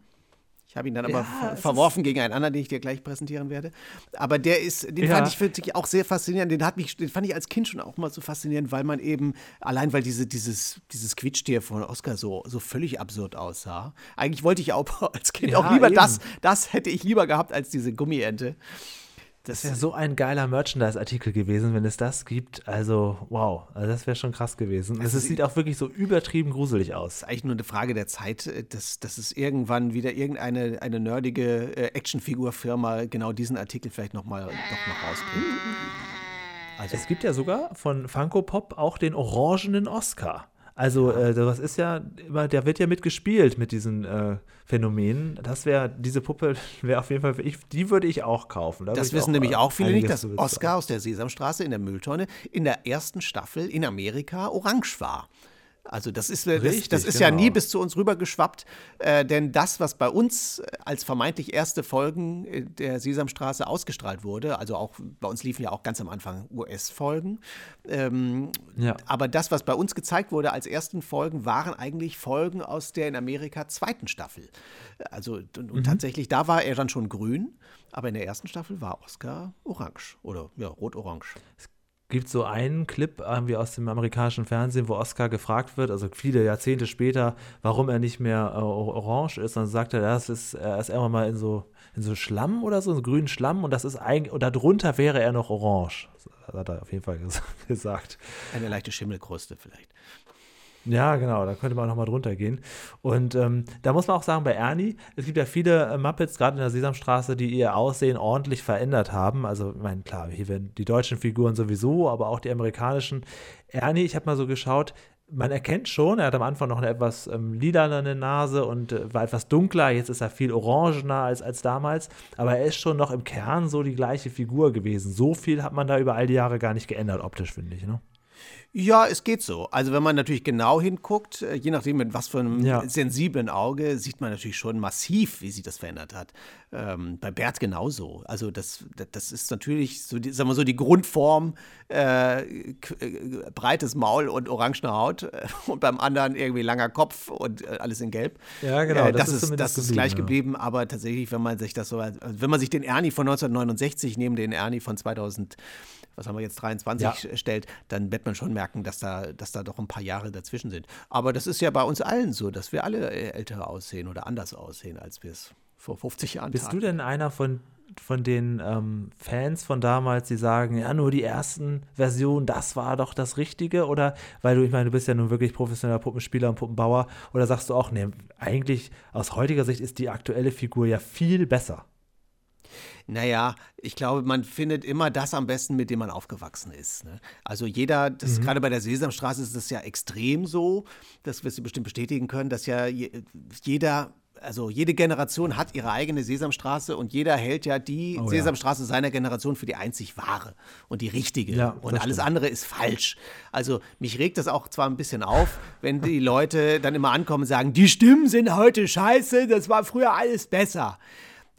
Speaker 2: Ich habe ihn dann aber ja, verworfen gegen einen anderen, den ich dir gleich präsentieren werde. Aber der ist, den ja. fand ich wirklich auch sehr faszinierend. Den, hat mich, den fand ich als Kind schon auch mal so faszinierend, weil man eben, allein weil diese, dieses, dieses Quietschtier von Oscar so, so völlig absurd aussah. Eigentlich wollte ich auch als Kind ja, auch lieber eben. das, das hätte ich lieber gehabt als diese Gummiente.
Speaker 3: Das wäre so ein geiler Merchandise-Artikel gewesen, wenn es das gibt. Also, wow, also das wäre schon krass gewesen. Also es sieht auch wirklich so übertrieben gruselig aus.
Speaker 2: Ist eigentlich nur eine Frage der Zeit, äh, dass, dass es irgendwann wieder irgendeine eine nerdige äh, Actionfigurfirma genau diesen Artikel vielleicht nochmal noch rausbringt.
Speaker 3: Also. Es gibt ja sogar von Funko Pop auch den orangenen Oscar. Also äh, das ist ja immer, der wird ja mitgespielt mit diesen äh, Phänomenen. Das wäre, diese Puppe wäre auf jeden Fall, ich, die würde ich auch kaufen.
Speaker 2: Da das wissen auch, nämlich äh, auch viele nicht, dass Oscar aus der Sesamstraße in der Mülltonne in der ersten Staffel in Amerika orange war. Also das ist, das, Richtig, das ist genau. ja nie bis zu uns rübergeschwappt, äh, denn das, was bei uns als vermeintlich erste Folgen der Sesamstraße ausgestrahlt wurde, also auch bei uns liefen ja auch ganz am Anfang US-Folgen, ähm, ja. aber das, was bei uns gezeigt wurde als ersten Folgen, waren eigentlich Folgen aus der in Amerika zweiten Staffel. Also und, und mhm. tatsächlich, da war er dann schon grün, aber in der ersten Staffel war Oscar orange oder ja, rot-orange.
Speaker 3: Es gibt so einen Clip irgendwie aus dem amerikanischen Fernsehen, wo Oscar gefragt wird, also viele Jahrzehnte später, warum er nicht mehr äh, orange ist. dann sagt er, das ist, er ist irgendwann mal in so, in so Schlamm oder so, in so grünen Schlamm und das ist eigentlich, und darunter wäre er noch orange. Das hat er auf jeden Fall gesagt.
Speaker 2: Eine leichte Schimmelkruste vielleicht.
Speaker 3: Ja, genau, da könnte man nochmal drunter gehen. Und ähm, da muss man auch sagen, bei Ernie, es gibt ja viele äh, Muppets, gerade in der Sesamstraße, die ihr Aussehen ordentlich verändert haben. Also, ich meine, klar, hier werden die deutschen Figuren sowieso, aber auch die amerikanischen. Ernie, ich habe mal so geschaut, man erkennt schon, er hat am Anfang noch eine etwas ähm, lilane Nase und äh, war etwas dunkler, jetzt ist er viel orangener als, als damals, aber er ist schon noch im Kern so die gleiche Figur gewesen. So viel hat man da über all die Jahre gar nicht geändert, optisch, finde ich. Ne?
Speaker 2: Ja, es geht so. Also wenn man natürlich genau hinguckt, äh, je nachdem mit was für einem ja. sensiblen Auge, sieht man natürlich schon massiv, wie sich das verändert hat. Ähm, bei Bert genauso. Also das, das ist natürlich so, die, sagen wir so, die Grundform, äh, äh, breites Maul und orangene Haut äh, und beim anderen irgendwie langer Kopf und äh, alles in Gelb.
Speaker 3: Ja, genau.
Speaker 2: das, das, ist, das ist gleich geblieben, ja. aber tatsächlich, wenn man sich das so, also wenn man sich den Ernie von 1969 neben den Ernie von 2000 was haben wir jetzt, 23 ja. stellt, dann wird man schon merken, dass da, dass da doch ein paar Jahre dazwischen sind. Aber das ist ja bei uns allen so, dass wir alle äh, älter aussehen oder anders aussehen, als wir es vor 50 Jahren
Speaker 3: Bist taten. du denn einer von von den ähm, Fans von damals, die sagen, ja, nur die ersten Versionen, das war doch das Richtige? Oder, weil du, ich meine, du bist ja nun wirklich professioneller Puppenspieler und Puppenbauer, oder sagst du auch, nee, eigentlich aus heutiger Sicht ist die aktuelle Figur ja viel besser?
Speaker 2: Naja, ich glaube, man findet immer das am besten, mit dem man aufgewachsen ist. Ne? Also jeder, das mhm. gerade bei der Sesamstraße ist das ja extrem so, das wirst du bestimmt bestätigen können, dass ja jeder also jede Generation hat ihre eigene Sesamstraße und jeder hält ja die
Speaker 3: Oh ja.
Speaker 2: Sesamstraße seiner Generation für die einzig wahre und die richtige.
Speaker 3: Ja,
Speaker 2: und alles
Speaker 3: stimmt.
Speaker 2: andere ist falsch. Also mich regt das auch zwar ein bisschen auf, wenn die Leute dann immer ankommen und sagen, die Stimmen sind heute scheiße, das war früher alles besser.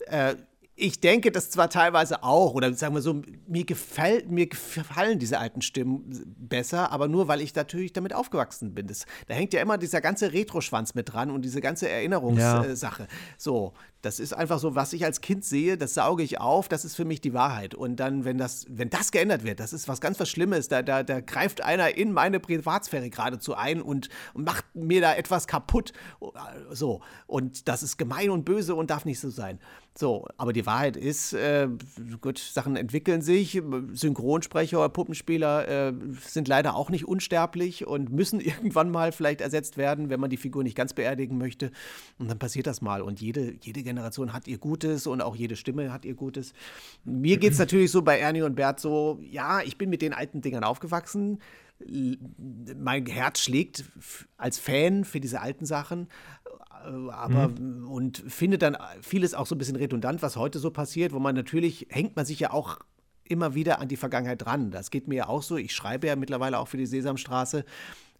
Speaker 2: Äh, ich denke das zwar teilweise auch, oder sagen wir so, mir, gefällt, mir gefallen diese alten Stimmen besser, aber nur, weil ich natürlich damit aufgewachsen bin. Das, da hängt ja immer dieser ganze Retro-Schwanz mit dran und diese ganze Erinnerungssache. So, das ist einfach so, was ich als Kind sehe, das sauge ich auf, das ist für mich die Wahrheit. Und dann, wenn das, wenn das geändert wird, das ist was ganz was Schlimmes, da, da, da greift einer in meine Privatsphäre geradezu ein und, macht mir da etwas kaputt. So, und das ist gemein und böse und darf nicht so sein. So, aber die Wahrheit ist, äh, gut, Sachen entwickeln sich. Synchronsprecher, Puppenspieler äh, sind leider auch nicht unsterblich und müssen irgendwann mal vielleicht ersetzt werden, wenn man die Figur nicht ganz beerdigen möchte. Und dann passiert das mal. Und jede, jede Generation hat ihr Gutes und auch jede Stimme hat ihr Gutes. Mir geht es natürlich so bei Ernie und Bert so, ja, ich bin mit den alten Dingern aufgewachsen mein Herz schlägt als Fan für diese alten Sachen, äh, aber und finde dann vieles auch so ein bisschen redundant, was heute so passiert, wo man natürlich hängt man sich ja auch immer wieder an die Vergangenheit dran. Das geht mir ja auch so. Ich schreibe ja mittlerweile auch für die Sesamstraße.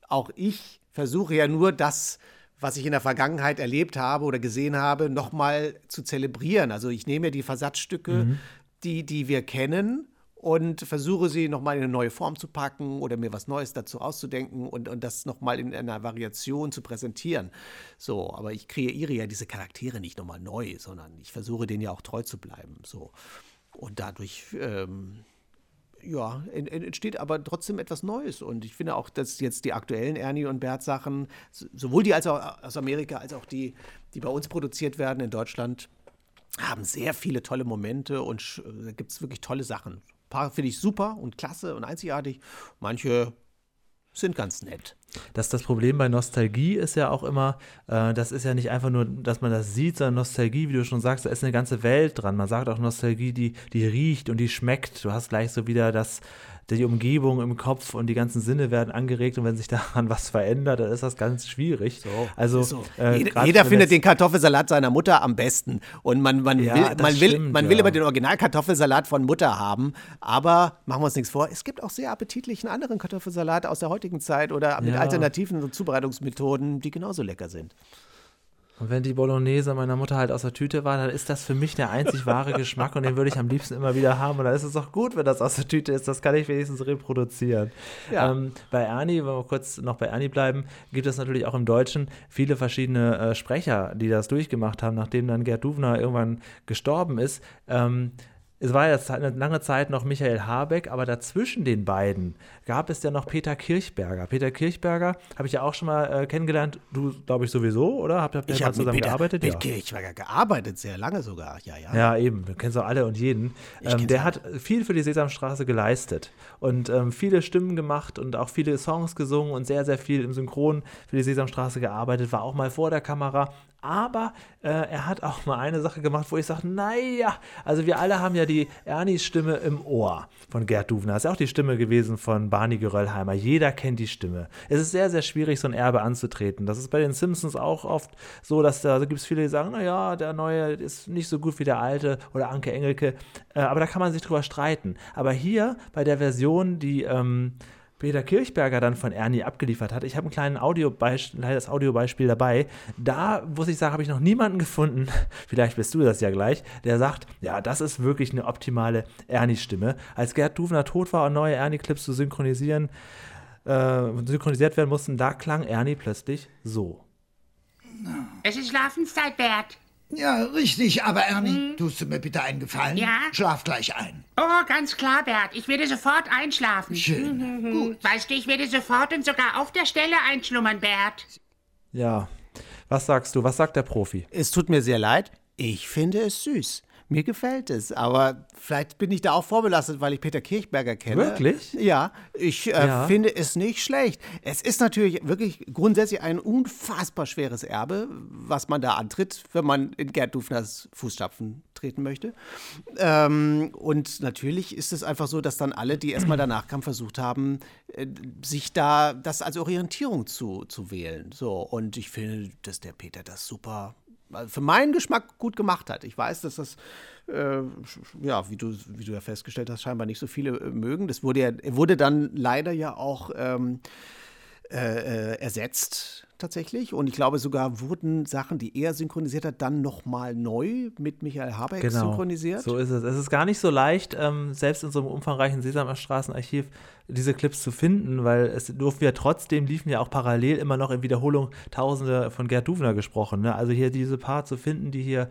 Speaker 2: Auch ich versuche ja nur das, was ich in der Vergangenheit erlebt habe oder gesehen habe, nochmal zu zelebrieren. Also ich nehme ja die Versatzstücke, die, die wir kennen und versuche sie nochmal in eine neue Form zu packen oder mir was Neues dazu auszudenken und, und das nochmal in einer Variation zu präsentieren. So, aber ich kreiere ja diese Charaktere nicht nochmal neu, sondern ich versuche denen ja auch treu zu bleiben. So. Und dadurch ähm, ja, en- en- entsteht aber trotzdem etwas Neues. Und ich finde auch, dass jetzt die aktuellen Ernie und Bert Sachen, sowohl die als auch aus Amerika, als auch die, die bei uns produziert werden in Deutschland, haben sehr viele tolle Momente und da gibt es wirklich tolle Sachen. Ein paar finde ich super und klasse und einzigartig. Manche sind ganz nett.
Speaker 3: Das, das Problem bei Nostalgie ist ja auch immer, äh, das ist ja nicht einfach nur, dass man das sieht, sondern Nostalgie, wie du schon sagst, da ist eine ganze Welt dran. Man sagt auch Nostalgie, die, die riecht und die schmeckt. Du hast gleich so wieder das, die Umgebung im Kopf und die ganzen Sinne werden angeregt und wenn sich daran was verändert, dann ist das ganz schwierig. Also,
Speaker 2: So.
Speaker 3: äh,
Speaker 2: jeder jeder findet den Kartoffelsalat seiner Mutter am besten. Und man, man
Speaker 3: Ja,
Speaker 2: will, man will,
Speaker 3: stimmt,
Speaker 2: man will
Speaker 3: ja.
Speaker 2: immer den Original-Kartoffelsalat von Mutter haben. Aber machen wir uns nichts vor, es gibt auch sehr appetitlichen anderen Kartoffelsalat aus der heutigen Zeit oder mit
Speaker 3: Ja.
Speaker 2: alternativen Zubereitungsmethoden, die genauso lecker sind.
Speaker 3: Und wenn die Bolognese meiner Mutter halt aus der Tüte war, dann ist das für mich der einzig wahre Geschmack und den würde ich am liebsten immer wieder haben. Und dann ist es auch gut, wenn das aus der Tüte ist. Das kann ich wenigstens reproduzieren.
Speaker 2: Ja.
Speaker 3: Ähm, bei Ernie, wenn wir kurz noch bei Ernie bleiben, gibt es natürlich auch im Deutschen viele verschiedene äh, Sprecher, die das durchgemacht haben, nachdem dann Gerd Duvner irgendwann gestorben ist. Ähm, es war jetzt eine lange Zeit noch Michael Habeck, aber dazwischen den beiden gab es ja noch Peter Kirchberger. Peter Kirchberger habe ich ja auch schon mal äh, kennengelernt. Du, glaube ich, sowieso, oder? Habt ihr
Speaker 2: Ich
Speaker 3: mal zusammen
Speaker 2: Peter,
Speaker 3: gearbeitet?
Speaker 2: mit
Speaker 3: Ja.
Speaker 2: Kirchberger gearbeitet, sehr lange sogar. Ja, ja.
Speaker 3: Ja, eben. Du kennst auch alle und jeden. Ähm, der
Speaker 2: alle.
Speaker 3: hat viel für die Sesamstraße geleistet und ähm, viele Stimmen gemacht und auch viele Songs gesungen und sehr, sehr viel im Synchron für die Sesamstraße gearbeitet, war auch mal vor der Kamera. Aber äh, er hat auch mal eine Sache gemacht, wo ich sage, naja, also wir alle haben ja die Ernies Stimme im Ohr von Gerd Duvner. Ist ja auch die Stimme gewesen von Barney Geröllheimer. Jeder kennt die Stimme. Es ist sehr, sehr schwierig, so ein Erbe anzutreten. Das ist bei den Simpsons auch oft so, dass da, da gibt es viele, die sagen, naja, der neue ist nicht so gut wie der alte oder Anke Engelke. Äh, aber da kann man sich drüber streiten. Aber hier bei der Version, die ähm, Peter Kirchberger dann von Ernie abgeliefert hat. Ich habe ein kleines Audiobeispiel, Audiobeispiel dabei. Da, muss ich sagen, habe ich noch niemanden gefunden, vielleicht bist du das ja gleich, der sagt, ja, das ist wirklich eine optimale Ernie-Stimme. Als Gerd Duvner tot war und neue Ernie-Clips zu synchronisieren, äh, synchronisiert werden mussten, da klang Ernie plötzlich so.
Speaker 4: Es ist Schlafenszeit, Bert.
Speaker 5: Ja, richtig, aber Ernie, tust du mir bitte einen Gefallen?
Speaker 4: Ja?
Speaker 5: Schlaf gleich ein.
Speaker 4: Oh, ganz klar, Bert. Ich werde sofort einschlafen.
Speaker 5: Schön. Gut.
Speaker 4: Weißt du, ich werde sofort und sogar auf der Stelle einschlummern, Bert.
Speaker 3: Ja, was sagst du? Was sagt der Profi?
Speaker 2: Es tut mir sehr leid. Ich finde es süß. Mir gefällt es, aber vielleicht bin ich da auch vorbelastet, weil ich Peter Kirchberger kenne.
Speaker 3: Wirklich?
Speaker 2: Ja, ich äh,
Speaker 3: Ja.
Speaker 2: finde es nicht schlecht. Es ist natürlich wirklich grundsätzlich ein unfassbar schweres Erbe, was man da antritt, wenn man in Gerd Dufners Fußstapfen treten möchte. Ähm, und natürlich ist es einfach so, dass dann alle, die erstmal danach kamen, versucht haben, äh, sich da das als Orientierung zu, zu wählen. So, und ich finde, dass der Peter das super für meinen Geschmack gut gemacht hat. Ich weiß, dass das, äh, ja, wie du, wie du ja festgestellt hast, scheinbar nicht so viele äh, mögen. Das wurde ja, wurde dann leider ja auch ähm, äh, äh, ersetzt tatsächlich. Und ich glaube sogar wurden Sachen, die er synchronisiert hat, dann nochmal neu mit Michael Habeck
Speaker 3: Genau,
Speaker 2: synchronisiert.
Speaker 3: so ist es. Es ist gar nicht so leicht, ähm, selbst in so einem umfangreichen Sesamstraßenarchiv diese Clips zu finden, weil es durften ja trotzdem, liefen ja auch parallel immer noch in Wiederholung Tausende von Gerd Duvner gesprochen. Ne? Also hier diese paar zu finden, die hier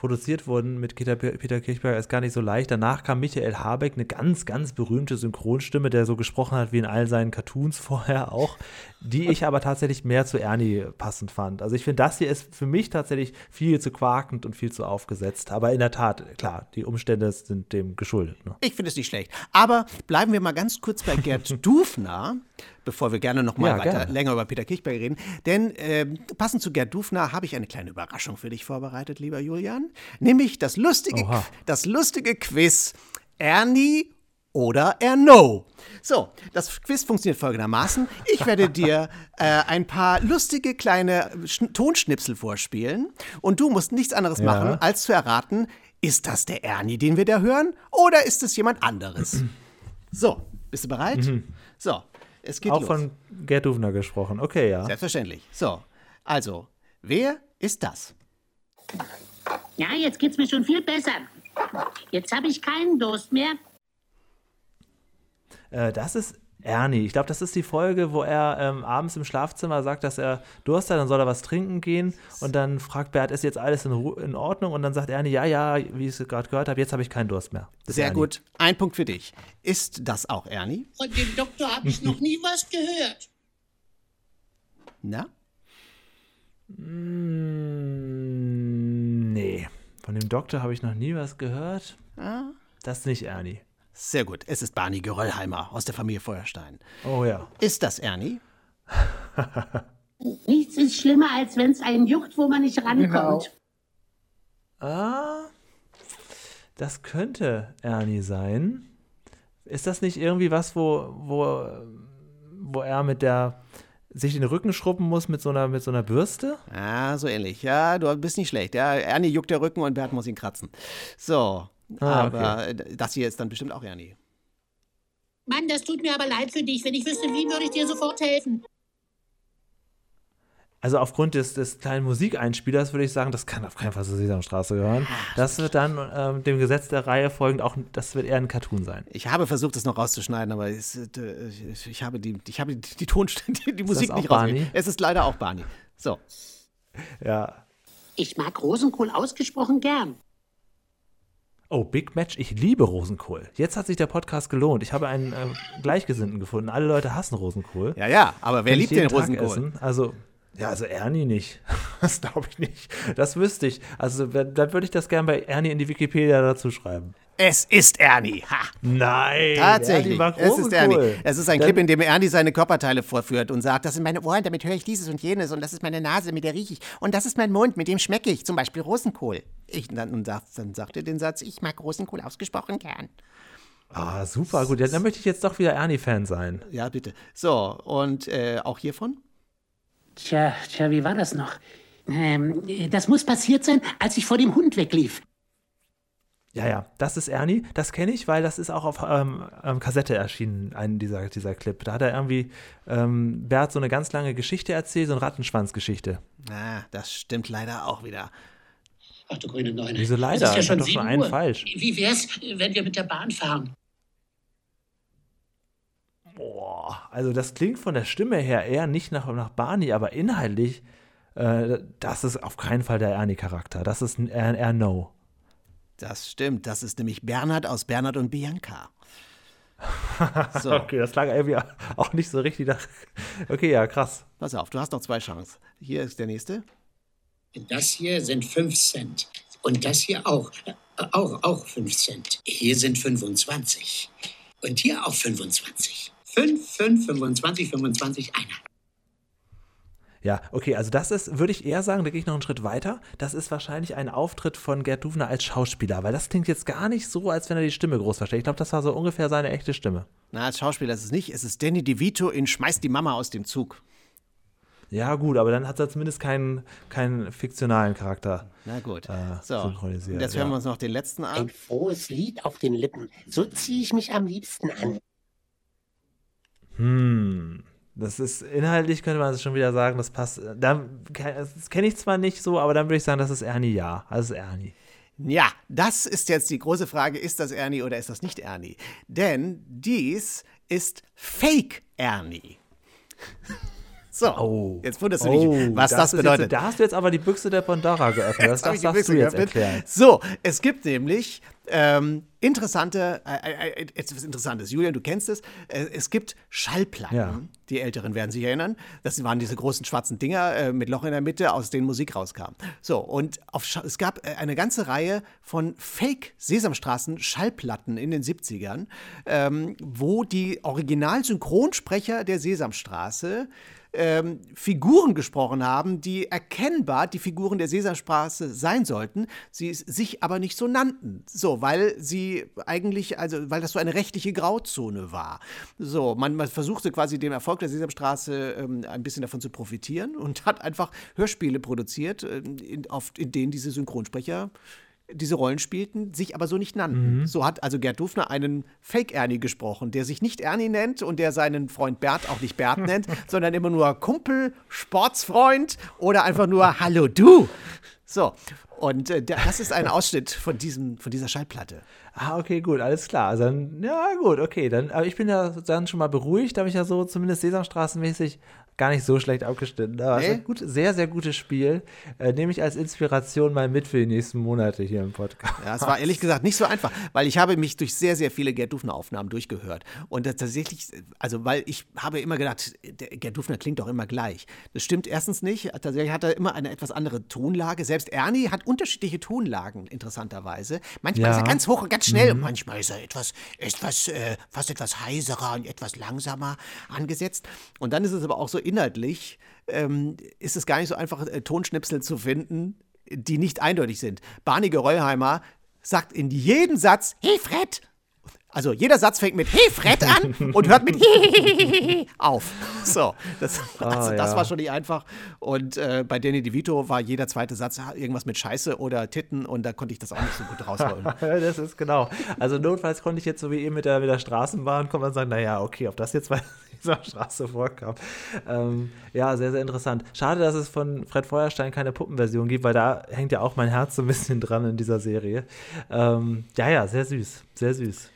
Speaker 3: produziert wurden mit Peter, Peter Kirchberger, ist gar nicht so leicht. Danach kam Michael Habeck, eine ganz, ganz berühmte Synchronstimme, der so gesprochen hat wie in all seinen Cartoons vorher auch, die ich aber tatsächlich mehr zu Ernie passend fand. Also ich finde, das hier ist für mich tatsächlich viel zu quakend und viel zu aufgesetzt. Aber in der Tat, klar, die Umstände sind dem geschuldet. Ne?
Speaker 2: Ich finde es nicht schlecht. Aber bleiben wir mal ganz kurz bei Gerd Dufner, bevor wir gerne noch mal
Speaker 3: Ja,
Speaker 2: weiter
Speaker 3: gerne.
Speaker 2: länger über Peter Kirchberg reden. Denn ähm, passend zu Gerd Dufner habe ich eine kleine Überraschung für dich vorbereitet, lieber Julian. Nämlich das lustige,
Speaker 3: Oha.
Speaker 2: das lustige Quiz Ernie oder Erno. So, das Quiz funktioniert folgendermaßen. Ich werde dir äh, ein paar lustige kleine Schn Tonschnipsel vorspielen und du musst nichts anderes
Speaker 3: Ja.
Speaker 2: machen, als zu erraten, ist das der Ernie, den wir da hören, oder ist es jemand anderes? So, bist du bereit? So, es geht.
Speaker 3: Auch
Speaker 2: los.
Speaker 3: von Gerd Duvner gesprochen. Okay, ja.
Speaker 2: Selbstverständlich. So, also, wer ist das?
Speaker 4: Ja, jetzt geht's mir schon viel besser. Jetzt habe ich keinen Durst mehr.
Speaker 3: Äh, das ist Ernie. Ich glaube, das ist die Folge, wo er ähm, abends im Schlafzimmer sagt, dass er Durst hat, dann soll er was trinken gehen. Und dann fragt Bert, ist jetzt alles in, Ru in Ordnung? Und dann sagt Ernie, ja, ja, wie ich es gerade gehört habe, jetzt habe ich keinen Durst mehr. Das ist
Speaker 2: Sehr gut. Ein Punkt für dich. Ist das auch Ernie?
Speaker 6: Von dem Doktor habe ich noch nie was gehört.
Speaker 2: Na?
Speaker 3: Mm, nee. Von dem Doktor habe ich noch nie was gehört.
Speaker 2: Ah.
Speaker 3: Das ist nicht Ernie.
Speaker 2: Sehr gut. Es ist Barney Geröllheimer aus der Familie Feuerstein.
Speaker 3: Oh ja.
Speaker 2: Ist das Ernie?
Speaker 4: Nichts ist schlimmer, als wenn es einen juckt, wo man nicht rankommt.
Speaker 3: Ah, das könnte Ernie sein. Ist das nicht irgendwie was, wo, wo, wo er mit der sich den Rücken schrubben muss mit so einer, mit so einer Bürste?
Speaker 2: Ah, so ähnlich. Ja, du bist nicht schlecht. Ja, Ernie juckt der Rücken und Bert muss ihn kratzen. So,
Speaker 3: Ah,
Speaker 2: aber äh, das hier ist dann bestimmt auch Ernie.
Speaker 6: Mann, das tut mir aber leid für dich. Wenn ich wüsste, wie würde ich dir sofort helfen.
Speaker 3: Also aufgrund des, des kleinen Musikeinspielers würde ich sagen, das kann auf keinen Fall zur Sesamstraße gehören. Das wird dann ähm, dem Gesetz der Reihe folgend auch, das wird eher ein Cartoon sein.
Speaker 2: Ich habe versucht, das noch rauszuschneiden, aber es, äh, ich, ich habe die, ich habe die, die Tonstelle, die, die Musik
Speaker 3: auch
Speaker 2: nicht rausgekriegt. Es ist leider auch Barney. So,
Speaker 3: Ja.
Speaker 4: Ich mag Rosenkohl ausgesprochen gern.
Speaker 3: Oh, Big Match, ich liebe Rosenkohl. Jetzt hat sich der Podcast gelohnt. Ich habe einen äh, Gleichgesinnten gefunden. Alle Leute hassen Rosenkohl.
Speaker 2: ja, ja, aber wer
Speaker 3: Kann
Speaker 2: liebt den
Speaker 3: Tag
Speaker 2: Rosenkohl?
Speaker 3: essen. Also, ja, also Ernie nicht. Das glaube ich nicht. Das wüsste ich. Also, dann würde ich das gerne bei Ernie in die Wikipedia dazu schreiben.
Speaker 2: Es ist Ernie. Ha.
Speaker 3: Nein.
Speaker 2: Tatsächlich.
Speaker 3: Ernie mag
Speaker 2: Es ist Ernie.
Speaker 3: Rosenkohl.
Speaker 2: Es ist ein Clip, in dem Ernie seine Körperteile vorführt und sagt, das sind meine Ohren, damit höre ich dieses und jenes und das ist meine Nase, mit der rieche ich und das ist mein Mund, mit dem schmecke ich, zum Beispiel Rosenkohl. Ich, dann, dann sagt er den Satz, ich mag Rosenkohl ausgesprochen gern.
Speaker 3: Ah, super gut. Ja, dann möchte ich jetzt doch wieder Ernie-Fan sein.
Speaker 2: Ja, bitte. So, und äh, auch hiervon?
Speaker 4: Tja, tja, wie war das noch? Ähm, das muss passiert sein, als ich vor dem Hund weglief.
Speaker 3: Ja, ja, das ist Ernie. Das kenne ich, weil das ist auch auf ähm, ähm, Kassette erschienen, ein dieser, dieser Clip. Da hat er irgendwie ähm, Bert so eine ganz lange Geschichte erzählt, so eine Rattenschwanzgeschichte.
Speaker 2: Ah, das stimmt leider auch wieder.
Speaker 6: Ach du grüne Neune.
Speaker 3: Wieso
Speaker 6: Es
Speaker 3: leider?
Speaker 6: ist ja
Speaker 3: Ich
Speaker 6: schon
Speaker 3: schon
Speaker 6: 7
Speaker 3: einen
Speaker 6: Uhr.
Speaker 3: falsch.
Speaker 6: Wie wär's, wenn wir mit der Bahn fahren?
Speaker 3: Boah, also das klingt von der Stimme her eher nicht nach, nach Barney, aber inhaltlich, äh, das ist auf keinen Fall der Ernie-Charakter. Das ist ein eher No.
Speaker 2: Das stimmt, das ist nämlich Bernhard aus Bernhard und Bianca. So,
Speaker 3: Okay, das klang irgendwie auch nicht so richtig nach. Okay, ja, krass.
Speaker 2: pass auf, du hast noch zwei Chancen. Hier ist der nächste.
Speaker 6: Das hier sind 5 Cent. Und das hier auch. Äh, Auch, auch 5 Cent. Hier sind 25. Und hier auch 25. 5, 5, 25, 25, einer.
Speaker 3: Ja, okay, also das ist, würde ich eher sagen, da gehe ich noch einen Schritt weiter. Das ist wahrscheinlich ein Auftritt von Gerd Duvner als Schauspieler, weil das klingt jetzt gar nicht so, als wenn er die Stimme groß versteht. Ich glaube, das war so ungefähr seine echte Stimme.
Speaker 2: Na, als Schauspieler ist es nicht. Es ist Danny DeVito in Schmeißt die Mama aus dem Zug.
Speaker 3: Ja, gut, aber dann hat er zumindest keinen, keinen fiktionalen Charakter.
Speaker 2: Na gut.
Speaker 3: Äh,
Speaker 2: so,
Speaker 3: synchronisiert,
Speaker 2: und jetzt hören
Speaker 3: ja.
Speaker 2: wir uns noch den letzten an.
Speaker 4: Ein frohes Lied auf den Lippen. So ziehe ich mich am liebsten an.
Speaker 3: Hm. Das ist inhaltlich könnte man schon wieder sagen, das passt. Da, das kenne ich zwar nicht so, aber dann würde ich sagen, das ist Ernie ja. Das ist Ernie.
Speaker 2: Ja, das ist jetzt die große Frage, ist das Ernie oder ist das nicht Ernie? Denn dies ist Fake Ernie. So,
Speaker 3: Oh.
Speaker 2: jetzt wunderst du dich, was das,
Speaker 3: ist
Speaker 2: bedeutet.
Speaker 3: Jetzt, da hast du jetzt aber die Büchse der Pandora geöffnet. Das, das darfst du jetzt
Speaker 2: geöffnet.
Speaker 3: erklären.
Speaker 2: So, es gibt nämlich ähm, interessante, äh, äh, etwas Interessantes. Julian, du kennst es. Äh, es gibt Schallplatten.
Speaker 3: Ja.
Speaker 2: Die Älteren werden sich erinnern. Das waren diese großen schwarzen Dinger äh, mit Loch in der Mitte, aus denen Musik rauskam. So, und es gab äh, eine ganze Reihe von Fake-Sesamstraßen-Schallplatten in den 70ern, ähm, wo die Original-Synchronsprecher der Sesamstraße ähm, Figuren gesprochen haben, die erkennbar die Figuren der Sesamstraße sein sollten, sie sich aber nicht so nannten. So, weil sie eigentlich, also weil das so eine rechtliche Grauzone war. So, man, man versuchte quasi dem Erfolg der Sesamstraße ähm, ein bisschen davon zu profitieren und hat einfach Hörspiele produziert, ähm, in, auf, in denen diese Synchronsprecher diese Rollen spielten, sich aber so nicht nannten. So hat also Gerd Dufner einen Fake-Ernie gesprochen, der sich nicht Ernie nennt und der seinen Freund Bert auch nicht Bert nennt, sondern immer nur Kumpel, Sportsfreund oder einfach nur Hallo du. So, und äh, das ist ein Ausschnitt von, diesem, von dieser Schallplatte.
Speaker 3: Ah, okay, gut, alles klar. Also dann, ja, gut, okay. Dann, aber ich bin ja dann schon mal beruhigt, da habe ich ja so zumindest Sesamstraßenmäßig gar nicht so schlecht abgeschnitten. Aber
Speaker 2: Nee?
Speaker 3: gut, sehr, sehr gutes Spiel. Äh, nehme ich als Inspiration mal mit für die nächsten Monate hier im Podcast.
Speaker 2: Ja, es war ehrlich gesagt nicht so einfach, weil ich habe mich durch sehr, sehr viele Gerd Dufner-Aufnahmen durchgehört. Und tatsächlich, also weil ich habe immer gedacht, der Gerd Dufner klingt doch immer gleich. Das stimmt erstens nicht. Tatsächlich hat er immer eine etwas andere Tonlage. Selbst Ernie hat unterschiedliche Tonlagen, interessanterweise. Manchmal
Speaker 3: Ja.
Speaker 2: ist er ganz hoch und ganz schnell und manchmal ist er etwas, etwas, äh, fast etwas heiserer und etwas langsamer angesetzt. Und dann ist es aber auch so inhaltlich, ähm, ist es gar nicht so einfach, äh, Tonschnipsel zu finden, die nicht eindeutig sind. Barney Geröllheimer sagt in jedem Satz, hey Fred! Also jeder Satz fängt mit Hey Fred an und hört mit auf. So, das, also, das
Speaker 3: ja.
Speaker 2: war schon nicht einfach. Und äh, bei Danny DeVito war jeder zweite Satz irgendwas mit Scheiße oder Titten und da konnte ich das auch nicht so gut rausholen.
Speaker 3: das ist genau. Also notfalls konnte ich jetzt so wie eben mit der, mit der Straßenbahn kommen und sagen, naja, okay, ob das jetzt bei dieser Straße vorkam. Ähm, ja, sehr, sehr interessant. Schade, dass es von Fred Feuerstein keine Puppenversion gibt, weil da hängt ja auch mein Herz so ein bisschen dran in dieser Serie. Ähm, ja, ja, sehr süß, sehr süß.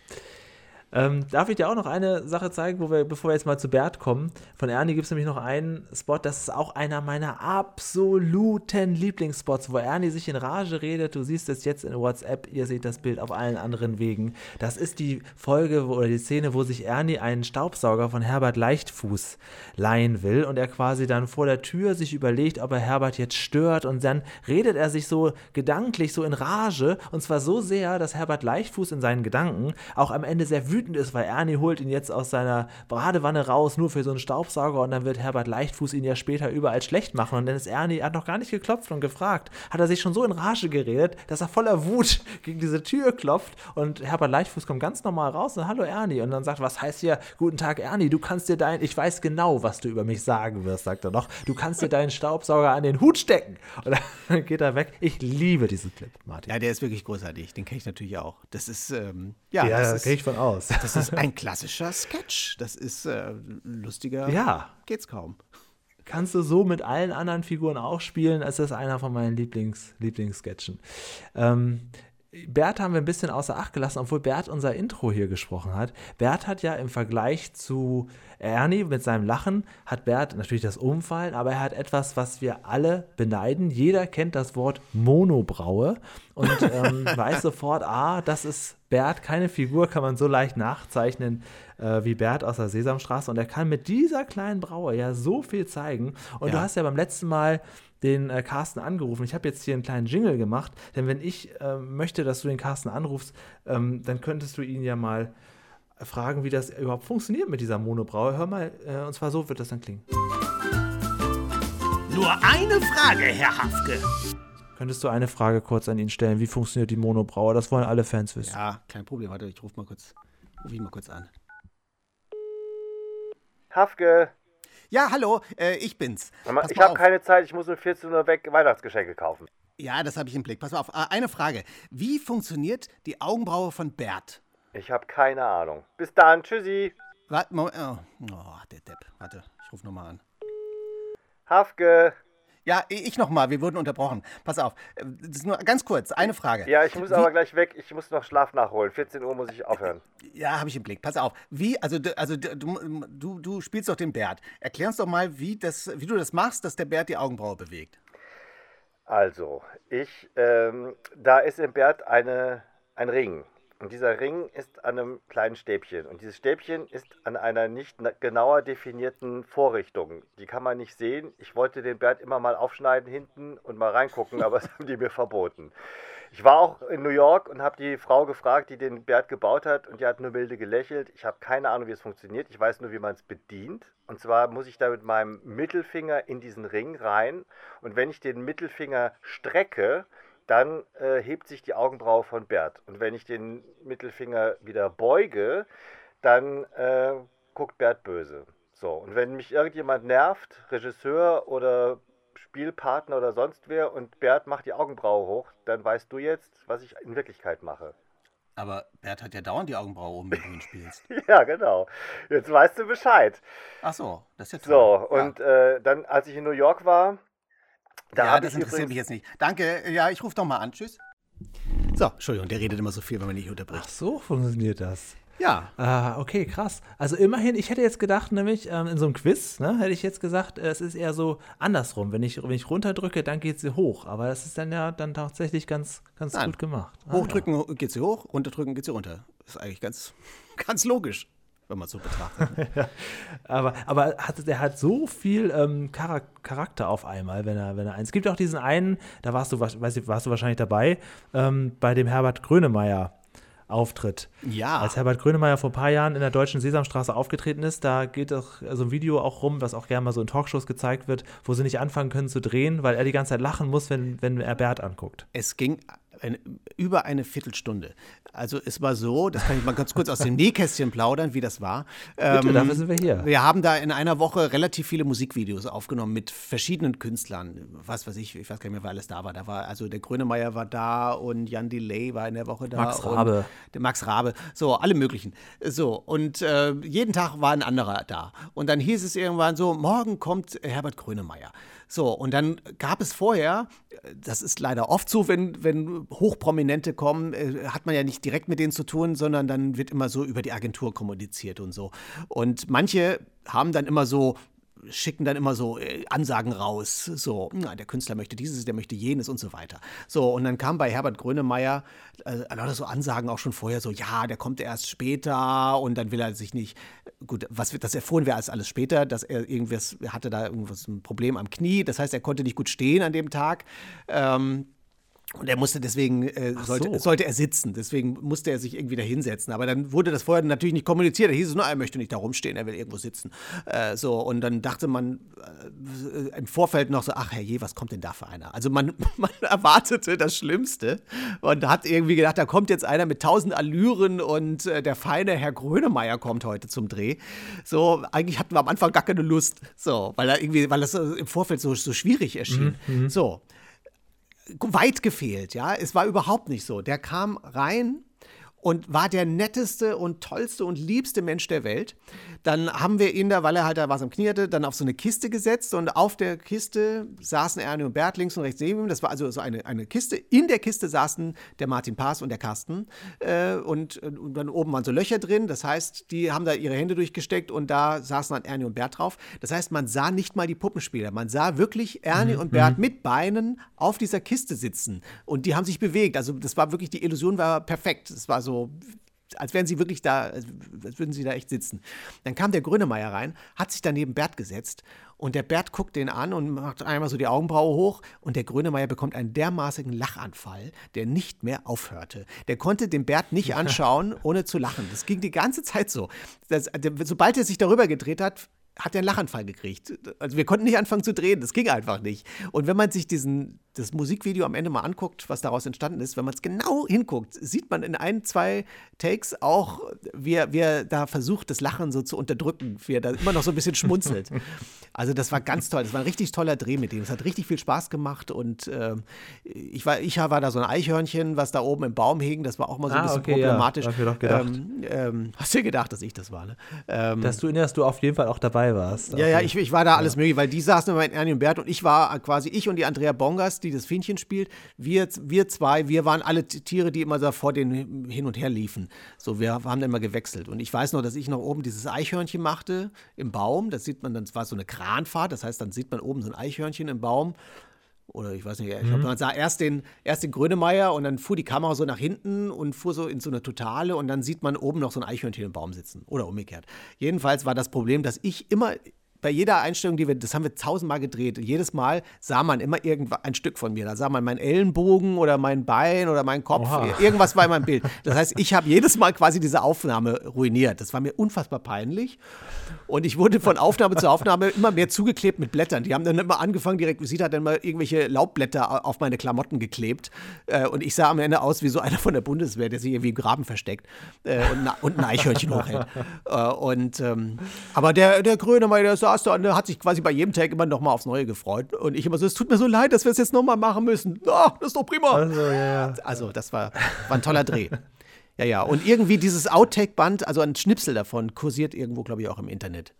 Speaker 3: Ähm, darf ich dir auch noch eine Sache zeigen, wo wir, bevor wir jetzt mal zu Bert kommen? Von Ernie gibt es nämlich noch einen Spot, das ist auch einer meiner absoluten Lieblingsspots, wo Ernie sich in Rage redet. Du siehst es jetzt in WhatsApp, ihr seht das Bild auf allen anderen Wegen. Das ist die Folge wo, oder die Szene, wo sich Ernie einen Staubsauger von Herbert Leichtfuß leihen will und er quasi dann vor der Tür sich überlegt, ob er Herbert jetzt stört und dann redet er sich so gedanklich so in Rage und zwar so sehr, dass Herbert Leichtfuß in seinen Gedanken auch am Ende sehr wütend ist, weil Ernie holt ihn jetzt aus seiner Badewanne raus, nur für so einen Staubsauger und dann wird Herbert Leichtfuß ihn ja später überall schlecht machen und dann ist Ernie, er hat noch gar nicht geklopft und gefragt, hat er sich schon so in Rage geredet, dass er voller Wut gegen diese Tür klopft und Herbert Leichtfuß kommt ganz normal raus und hallo Ernie und dann sagt, was heißt hier, guten Tag Ernie, du kannst dir dein, ich weiß genau, was du über mich sagen wirst, sagt er noch, du kannst dir deinen Staubsauger an den Hut stecken und dann geht er weg. Ich liebe diesen Clip, Martin.
Speaker 2: Ja, der ist wirklich großartig. Den kenne ich natürlich auch. Das ist, ähm, ja,
Speaker 3: Ja,
Speaker 2: das
Speaker 3: da gehe ich von aus.
Speaker 2: Das ist ein klassischer Sketch. Das ist äh, lustiger.
Speaker 3: Ja.
Speaker 2: Geht's kaum.
Speaker 3: kannst du so mit allen anderen Figuren auch spielen. Es ist einer von meinen Lieblings, Lieblingssketchen. Ähm, Bert haben wir ein bisschen außer Acht gelassen, obwohl Bert unser Intro hier gesprochen hat. Bert hat ja im Vergleich zu Ernie mit seinem Lachen, hat Bert natürlich das Umfallen, aber er hat etwas, was wir alle beneiden. Jeder kennt das Wort Monobraue und ähm, weiß sofort, ah, das ist Bert, keine Figur kann man so leicht nachzeichnen äh, wie Bert aus der Sesamstraße. Und er kann mit dieser kleinen Braue ja so viel zeigen. Und du
Speaker 2: Ja.
Speaker 3: hast ja beim letzten Mal den äh, Carsten angerufen. Ich habe jetzt hier einen kleinen Jingle gemacht, denn wenn ich äh, möchte, dass du den Carsten anrufst, ähm, dann könntest du ihn ja mal fragen, wie das überhaupt funktioniert mit dieser Monobraue. Hör mal, äh, und zwar so wird das dann klingen.
Speaker 1: Nur eine Frage, Herr Hafke.
Speaker 3: Könntest du eine Frage kurz an ihn stellen? Wie funktioniert die Monobraue? Das wollen alle Fans wissen.
Speaker 2: Ja, kein Problem. Warte, ich rufe mal kurz, ruf ihn mal kurz an.
Speaker 3: Hafke.
Speaker 2: Ja, hallo, äh, ich bin's.
Speaker 7: Mama, ich habe keine Zeit, ich muss um 14 Uhr weg Weihnachtsgeschenke kaufen.
Speaker 2: Ja, das habe ich im Blick. Pass mal auf. Äh, Eine Frage. Wie funktioniert die Augenbraue von Bert?
Speaker 7: Ich habe keine Ahnung. Bis dann, tschüssi.
Speaker 2: Warte, Moment. Oh, oh, der Depp. Warte, ich rufe nochmal an.
Speaker 7: Hafke.
Speaker 2: Ja, ich nochmal. Wir wurden unterbrochen. Pass auf. äh, Das ist nur ganz kurz. Eine Frage.
Speaker 7: Ja, ich muss
Speaker 2: Wie-
Speaker 7: aber gleich weg. Ich muss noch Schlaf nachholen. 14 Uhr muss ich aufhören.
Speaker 2: Ja, habe ich im Blick. Pass auf. Wie, also, du- also du, du, du spielst doch den Bert. Erklär uns doch mal, wie, das, wie du das machst, dass der Bert die Augenbraue bewegt.
Speaker 7: Also, ich, ähm, da ist im Bert eine, ein Ring. Und dieser Ring ist an einem kleinen Stäbchen. Und dieses Stäbchen ist an einer nicht na- genauer definierten Vorrichtung. Die kann man nicht sehen. Ich wollte den Bert immer mal aufschneiden hinten und mal reingucken, aber das haben die mir verboten. Ich war auch in New York und habe die Frau gefragt, die den Bert gebaut hat, und die hat nur milde gelächelt. Ich habe keine Ahnung, wie es funktioniert. Ich weiß nur, wie man es bedient. Und zwar muss ich da mit meinem Mittelfinger in diesen Ring rein. Und wenn ich den Mittelfinger strecke, dann äh, hebt sich die Augenbraue von Bert. Und wenn ich den Mittelfinger wieder beuge, dann äh, guckt Bert böse. So, und wenn mich irgendjemand nervt, Regisseur oder Spielpartner oder sonst wer, und Bert macht die Augenbraue hoch, dann weißt du jetzt, was ich in Wirklichkeit mache.
Speaker 2: Aber Bert hat ja dauernd die Augenbraue oben, wenn du ihn spielst.
Speaker 7: Ja, genau. Jetzt weißt du Bescheid.
Speaker 2: Ach so, das ist ja
Speaker 7: So,
Speaker 2: toll.
Speaker 7: und äh, dann, als ich in New York war, da
Speaker 2: ja, das interessiert mich jetzt nicht. Danke, ja, ich rufe doch mal an. Tschüss. So, Entschuldigung, der redet immer so viel, wenn man nicht unterbricht.
Speaker 3: Ach so funktioniert das.
Speaker 2: Ja,
Speaker 3: Ah, okay, krass. Also immerhin, ich hätte jetzt gedacht, nämlich ähm, in so einem Quiz, ne, hätte ich jetzt gesagt, äh, es ist eher so andersrum. Wenn ich, wenn ich runterdrücke, dann geht sie hoch. Aber das ist dann ja dann tatsächlich ganz, ganz
Speaker 2: Nein.
Speaker 3: gut gemacht. Ah,
Speaker 2: hochdrücken geht sie hoch, runterdrücken geht sie runter. Das ist eigentlich ganz, ganz logisch, wenn man so betrachtet.
Speaker 3: Ja. Aber, aber hat, der hat so viel ähm, Charak Charakter auf einmal, wenn er, wenn er eins. Es gibt auch diesen einen, da warst du, weiß ich, warst du wahrscheinlich dabei, ähm, bei dem Herbert Grönemeyer. Auftritt.
Speaker 2: Ja.
Speaker 3: Als Herbert Grönemeyer vor ein paar Jahren in der deutschen Sesamstraße aufgetreten ist, da geht doch so ein Video auch rum, was auch gerne mal so in Talkshows gezeigt wird, wo sie nicht anfangen können zu drehen, weil er die ganze Zeit lachen muss, wenn, wenn er Bert anguckt.
Speaker 2: Es ging ein, über eine Viertelstunde. Also es war so, das kann ich mal ganz kurz aus dem Nähkästchen plaudern, wie das war.
Speaker 3: Bitte,
Speaker 2: Ähm,
Speaker 3: dafür sind wir hier.
Speaker 2: Wir haben da in einer Woche relativ viele Musikvideos aufgenommen mit verschiedenen Künstlern. Was weiß ich, ich weiß gar nicht mehr, wer alles da war. Da war also der Grönemeyer war da und Jan Delay war in der Woche da.
Speaker 3: Max
Speaker 2: und
Speaker 3: Rabe.
Speaker 2: Der Max Rabe. So, alle möglichen. So, und äh, jeden Tag war ein anderer da. Und dann hieß es irgendwann so, morgen kommt Herbert Grönemeyer. So, und dann gab es vorher, das ist leider oft so, wenn, wenn Hochprominente kommen, äh, hat man ja nicht direkt mit denen zu tun, sondern dann wird immer so über die Agentur kommuniziert und so. Und manche haben dann immer so schicken dann immer so äh, Ansagen raus, so, na, der Künstler möchte dieses, der möchte jenes und so weiter. So, und dann kam bei Herbert Grönemeyer äh, lauter so Ansagen auch schon vorher, so, ja, der kommt erst später und dann will er sich nicht, gut, was das erfuhren wir als alles später, dass er irgendwas, hatte da irgendwas, ein Problem am Knie, das heißt, er konnte nicht gut stehen an dem Tag. Ähm, und er musste deswegen, äh, sollte,
Speaker 3: so.
Speaker 2: sollte er sitzen, deswegen musste er sich irgendwie da hinsetzen. Aber dann wurde das vorher natürlich nicht kommuniziert. Da hieß es nur, er möchte nicht da rumstehen, er will irgendwo sitzen. Äh, so, und dann dachte man äh, im Vorfeld noch so, ach herrje, was kommt denn da für einer? Also man, man erwartete das Schlimmste und hat irgendwie gedacht, da kommt jetzt einer mit tausend Allüren und äh, der feine Herr Grönemeyer kommt heute zum Dreh. So, eigentlich hatten wir am Anfang gar keine Lust. So, weil er irgendwie, weil das äh, im Vorfeld so, so schwierig erschien. So weit gefehlt, ja. Es war überhaupt nicht so. Der kam rein und war der netteste und tollste und liebste Mensch der Welt. Dann haben wir ihn da, weil er halt da was am Knie hatte, dann auf so eine Kiste gesetzt und auf der Kiste saßen Ernie und Bert links und rechts neben ihm. Das war also so eine, eine Kiste. In der Kiste saßen der Martin Paas und der Carsten äh, und, und dann oben waren so Löcher drin. Das heißt, die haben da ihre Hände durchgesteckt und da saßen dann Ernie und Bert drauf. Das heißt, man sah nicht mal die Puppenspieler. Man sah wirklich Ernie und Bert mit Beinen auf dieser Kiste sitzen und die haben sich bewegt. Also das war wirklich, die Illusion war perfekt. Es war so, als wären sie wirklich da, als würden sie da echt sitzen. Dann kam der Grönemeyer rein, hat sich daneben Bert gesetzt und der Bert guckt den an und macht einmal so die Augenbraue hoch und der Grönemeyer bekommt einen dermaßigen Lachanfall, der nicht mehr aufhörte. Der konnte den Bert nicht anschauen, ohne zu lachen. Das ging die ganze Zeit so. Das, sobald er sich darüber gedreht hat, hat er einen Lachanfall gekriegt. Also wir konnten nicht anfangen zu drehen, das ging einfach nicht. Und wenn man sich diesen, das Musikvideo am Ende mal anguckt, was daraus entstanden ist, wenn man es genau hinguckt, sieht man in ein, zwei Takes auch, wie er, wie er da versucht, das Lachen so zu unterdrücken, wie er da immer noch so ein bisschen schmunzelt. Also das war ganz toll. Das war ein richtig toller Dreh mit dem. Es hat richtig viel Spaß gemacht und äh, ich, war, ich war da so ein Eichhörnchen, was da oben im Baum hing. Das war auch mal so ein
Speaker 3: Ah,
Speaker 2: bisschen
Speaker 3: okay,
Speaker 2: problematisch.
Speaker 3: ja, hab ich doch gedacht.
Speaker 2: Ähm, ähm, hast du dir gedacht, dass ich das war, ne? Ähm,
Speaker 3: Dass du, dass du auf jeden Fall auch dabei warst.
Speaker 2: ja, ja, ich, ich war da alles möglich, weil die saßen immer mit Ernie und Bert und ich war quasi ich und die Andrea Bongas, die das Fähnchen spielt. Wir, wir zwei, wir waren alle Tiere, die immer da vor denen hin und her liefen. So, wir haben dann immer gewechselt. Und ich weiß noch, dass ich noch oben dieses Eichhörnchen machte im Baum. Das sieht man, dann das war so eine Kranfahrt, das heißt, dann sieht man oben so ein Eichhörnchen im Baum. Oder ich weiß nicht, ich
Speaker 3: Mhm.
Speaker 2: glaube, man sah erst den, erst den Grönemeyer und dann fuhr die Kamera so nach hinten und fuhr so in so eine Totale und dann sieht man oben noch so ein Eichhörnchen im Baum sitzen. Oder umgekehrt. Jedenfalls war das Problem, dass ich immer bei jeder Einstellung, die wir, das haben wir tausendmal gedreht, jedes Mal sah man immer irgendwas, ein Stück von mir. Da sah man meinen Ellenbogen oder mein Bein oder meinen Kopf.
Speaker 3: Oha.
Speaker 2: Irgendwas war in meinem Bild. Das heißt, ich habe jedes Mal quasi diese Aufnahme ruiniert. Das war mir unfassbar peinlich. Und ich wurde von Aufnahme zu Aufnahme immer mehr zugeklebt mit Blättern. Die haben dann immer angefangen, die Requisite hat dann mal irgendwelche Laubblätter auf meine Klamotten geklebt. Äh, Und ich sah am Ende aus wie so einer von der Bundeswehr, der sich irgendwie im Graben versteckt äh, und, ein Eichhörnchen hochhält. Äh, Und, ähm, aber der, der Grönemeyer, der saß da und hat sich quasi bei jedem Tag immer noch mal aufs Neue gefreut. Und ich immer so, es tut mir so leid, dass wir es jetzt noch mal machen müssen. Ah, das ist doch prima.
Speaker 3: Also, ja.
Speaker 2: Also, das war, war ein toller Dreh. Ja, ja. Und irgendwie dieses Outtake-Band, also ein Schnipsel davon, kursiert irgendwo, glaube ich, auch im Internet.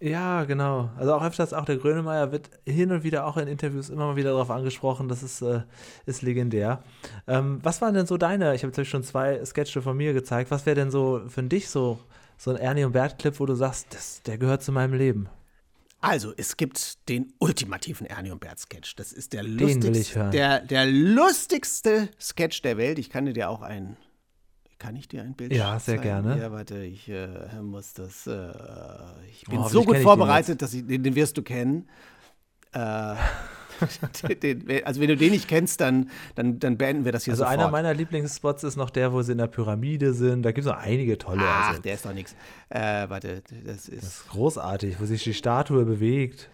Speaker 3: Ja, genau. Also auch öfters, auch der Grönemeyer wird hin und wieder auch in Interviews immer mal wieder darauf angesprochen. Das ist, äh, ist legendär. Ähm, was waren denn so deine, ich habe jetzt schon zwei Sketche von mir gezeigt, was wäre denn so für dich so, so ein Ernie und Bert-Clip, wo du sagst, das, der gehört zu meinem Leben?
Speaker 2: Also, es gibt den ultimativen Ernie und Bert Sketch. Das ist der lustigste, der, der lustigste Sketch der Welt. Ich kann dir auch ein. Kann ich dir ein Bild
Speaker 3: Ja, sehr
Speaker 2: zeigen?
Speaker 3: gerne.
Speaker 2: Ja, warte, ich äh, muss das. Äh, ich bin
Speaker 3: Oh,
Speaker 2: so gut vorbereitet, dass ich, den, den wirst du kennen. Äh, den, also, wenn du den nicht kennst, dann, dann, dann beenden wir das hier
Speaker 3: Also
Speaker 2: sofort.
Speaker 3: einer meiner Lieblingsspots ist noch der, wo sie in der Pyramide sind. Da gibt es noch einige tolle.
Speaker 2: Ach,
Speaker 3: also,
Speaker 2: der ist doch nichts. Äh, warte, das ist.
Speaker 3: das ist großartig, wo sich die Statue bewegt.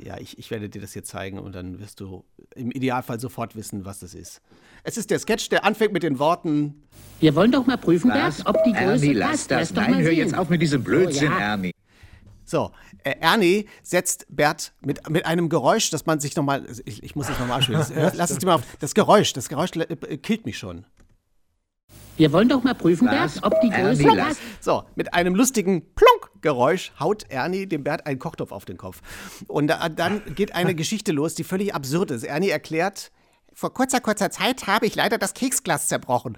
Speaker 2: Ja, ich, ich werde dir das hier zeigen und dann wirst du im Idealfall sofort wissen, was das ist. Es ist der Sketch, der anfängt mit den Worten.
Speaker 4: Wir wollen doch mal prüfen,
Speaker 8: Was?
Speaker 4: Bert, ob die Größe
Speaker 8: Ernie, lass
Speaker 4: passt.
Speaker 8: das.
Speaker 4: Lass doch
Speaker 8: Nein,
Speaker 4: mal
Speaker 8: hör
Speaker 4: sehen.
Speaker 8: jetzt auf mit diesem Blödsinn,
Speaker 4: Oh, ja.
Speaker 8: Ernie.
Speaker 2: So, äh, Ernie setzt Bert mit, mit einem Geräusch, dass man sich nochmal. Ich, ich muss das nochmal abspielen. Das, äh, Lass es dir mal auf. Das Geräusch, das Geräusch äh, killt mich schon.
Speaker 4: Wir wollen doch mal prüfen,
Speaker 8: Was?
Speaker 4: Bert, ob die Größe
Speaker 8: Ernie,
Speaker 4: passt.
Speaker 2: So, mit einem lustigen Plunk-Geräusch haut Ernie dem Bert einen Kochtopf auf den Kopf. Und da, dann geht eine Geschichte los, die völlig absurd ist. Ernie erklärt, vor kurzer, kurzer Zeit habe ich leider das Keksglas zerbrochen.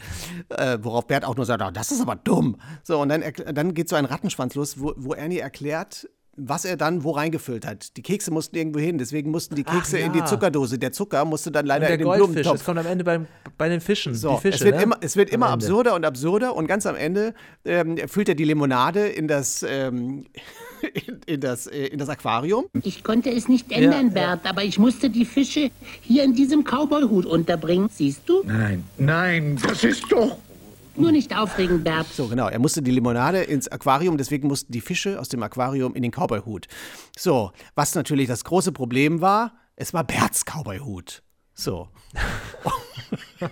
Speaker 2: Äh, worauf Bert auch nur sagt, "Ah, das ist aber dumm. So, und dann, dann geht so ein Rattenschwanz los, wo, wo Ernie erklärt, was er dann wo reingefüllt hat. Die Kekse mussten irgendwo hin, deswegen mussten die
Speaker 3: Ach,
Speaker 2: Kekse in die
Speaker 3: ja.
Speaker 2: Zuckerdose. Der Zucker musste dann
Speaker 3: Und
Speaker 2: leider
Speaker 3: der
Speaker 2: in den
Speaker 3: Goldfisch,
Speaker 2: Blumentopf.
Speaker 3: das kommt am Ende beim, bei den Fischen.
Speaker 2: So,
Speaker 3: die Fische,
Speaker 2: es wird
Speaker 3: ne?
Speaker 2: immer, es wird
Speaker 3: Am
Speaker 2: immer
Speaker 3: Ende.
Speaker 2: absurder und absurder und ganz am Ende ähm, füllt er die Limonade in das, ähm, in, in das, äh, in das Aquarium.
Speaker 4: Ich konnte es nicht ändern,
Speaker 3: ja.
Speaker 4: Bert, aber ich musste die Fische hier in diesem Cowboyhut unterbringen. Siehst du?
Speaker 8: Nein, nein, das ist doch.
Speaker 4: Nur nicht aufregen, Bert.
Speaker 2: So, genau. Er musste die Limonade ins Aquarium, deswegen mussten die Fische aus dem Aquarium in den Cowboyhut. So, was natürlich das große Problem war, es war Berts Cowboyhut. So.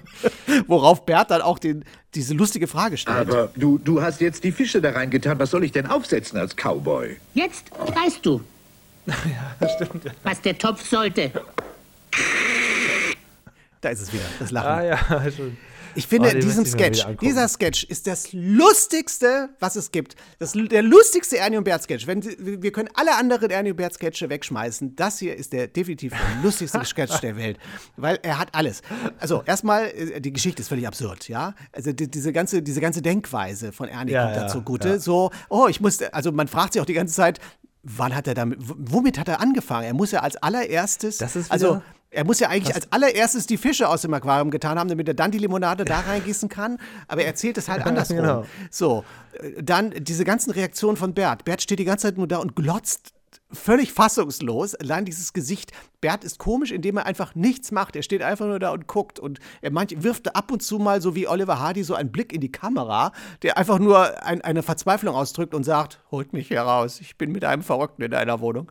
Speaker 2: Worauf Bert dann auch den, diese lustige Frage stellt.
Speaker 8: Aber du, du hast jetzt die Fische da reingetan. Was soll ich denn aufsetzen als Cowboy?
Speaker 4: Jetzt weißt du, was der Topf sollte.
Speaker 2: Da ist es wieder, das Lachen.
Speaker 3: Ah ja, schon.
Speaker 2: Ich finde,
Speaker 3: Oh, mir
Speaker 2: Sketch, dieser Sketch ist das lustigste, was es gibt. Das, der lustigste Ernie und Bert Sketch. Wenn, wir können alle anderen Ernie und Bert Sketche wegschmeißen. Das hier ist der definitiv der lustigste Sketch der Welt. Weil er hat alles. Also, erstmal, äh, die Geschichte ist völlig absurd, ja. Also, die, diese, ganze, diese ganze Denkweise von Ernie
Speaker 3: Ja,
Speaker 2: kommt
Speaker 3: ja,
Speaker 2: da zugute.
Speaker 3: ja.
Speaker 2: So, oh, ich musste, also man fragt sich auch die ganze Zeit, wann hat er damit, womit hat er angefangen? Er muss ja als allererstes,
Speaker 3: Das ist
Speaker 2: also er muss ja eigentlich als allererstes die Fische aus dem Aquarium getan haben, damit er dann die Limonade da reingießen kann. Aber er erzählt es halt andersrum.
Speaker 3: Genau.
Speaker 2: So, äh, dann diese ganzen Reaktionen von Bert. Bert steht die ganze Zeit nur da und glotzt völlig fassungslos. Allein dieses Gesicht. Bert ist komisch, indem er einfach nichts macht. Er steht einfach nur da und guckt. Und er manch, wirft ab und zu mal, so wie Oliver Hardy, so einen Blick in die Kamera, der einfach nur ein, eine Verzweiflung ausdrückt und sagt: Holt mich hier raus. Ich bin mit einem Verrückten in einer Wohnung.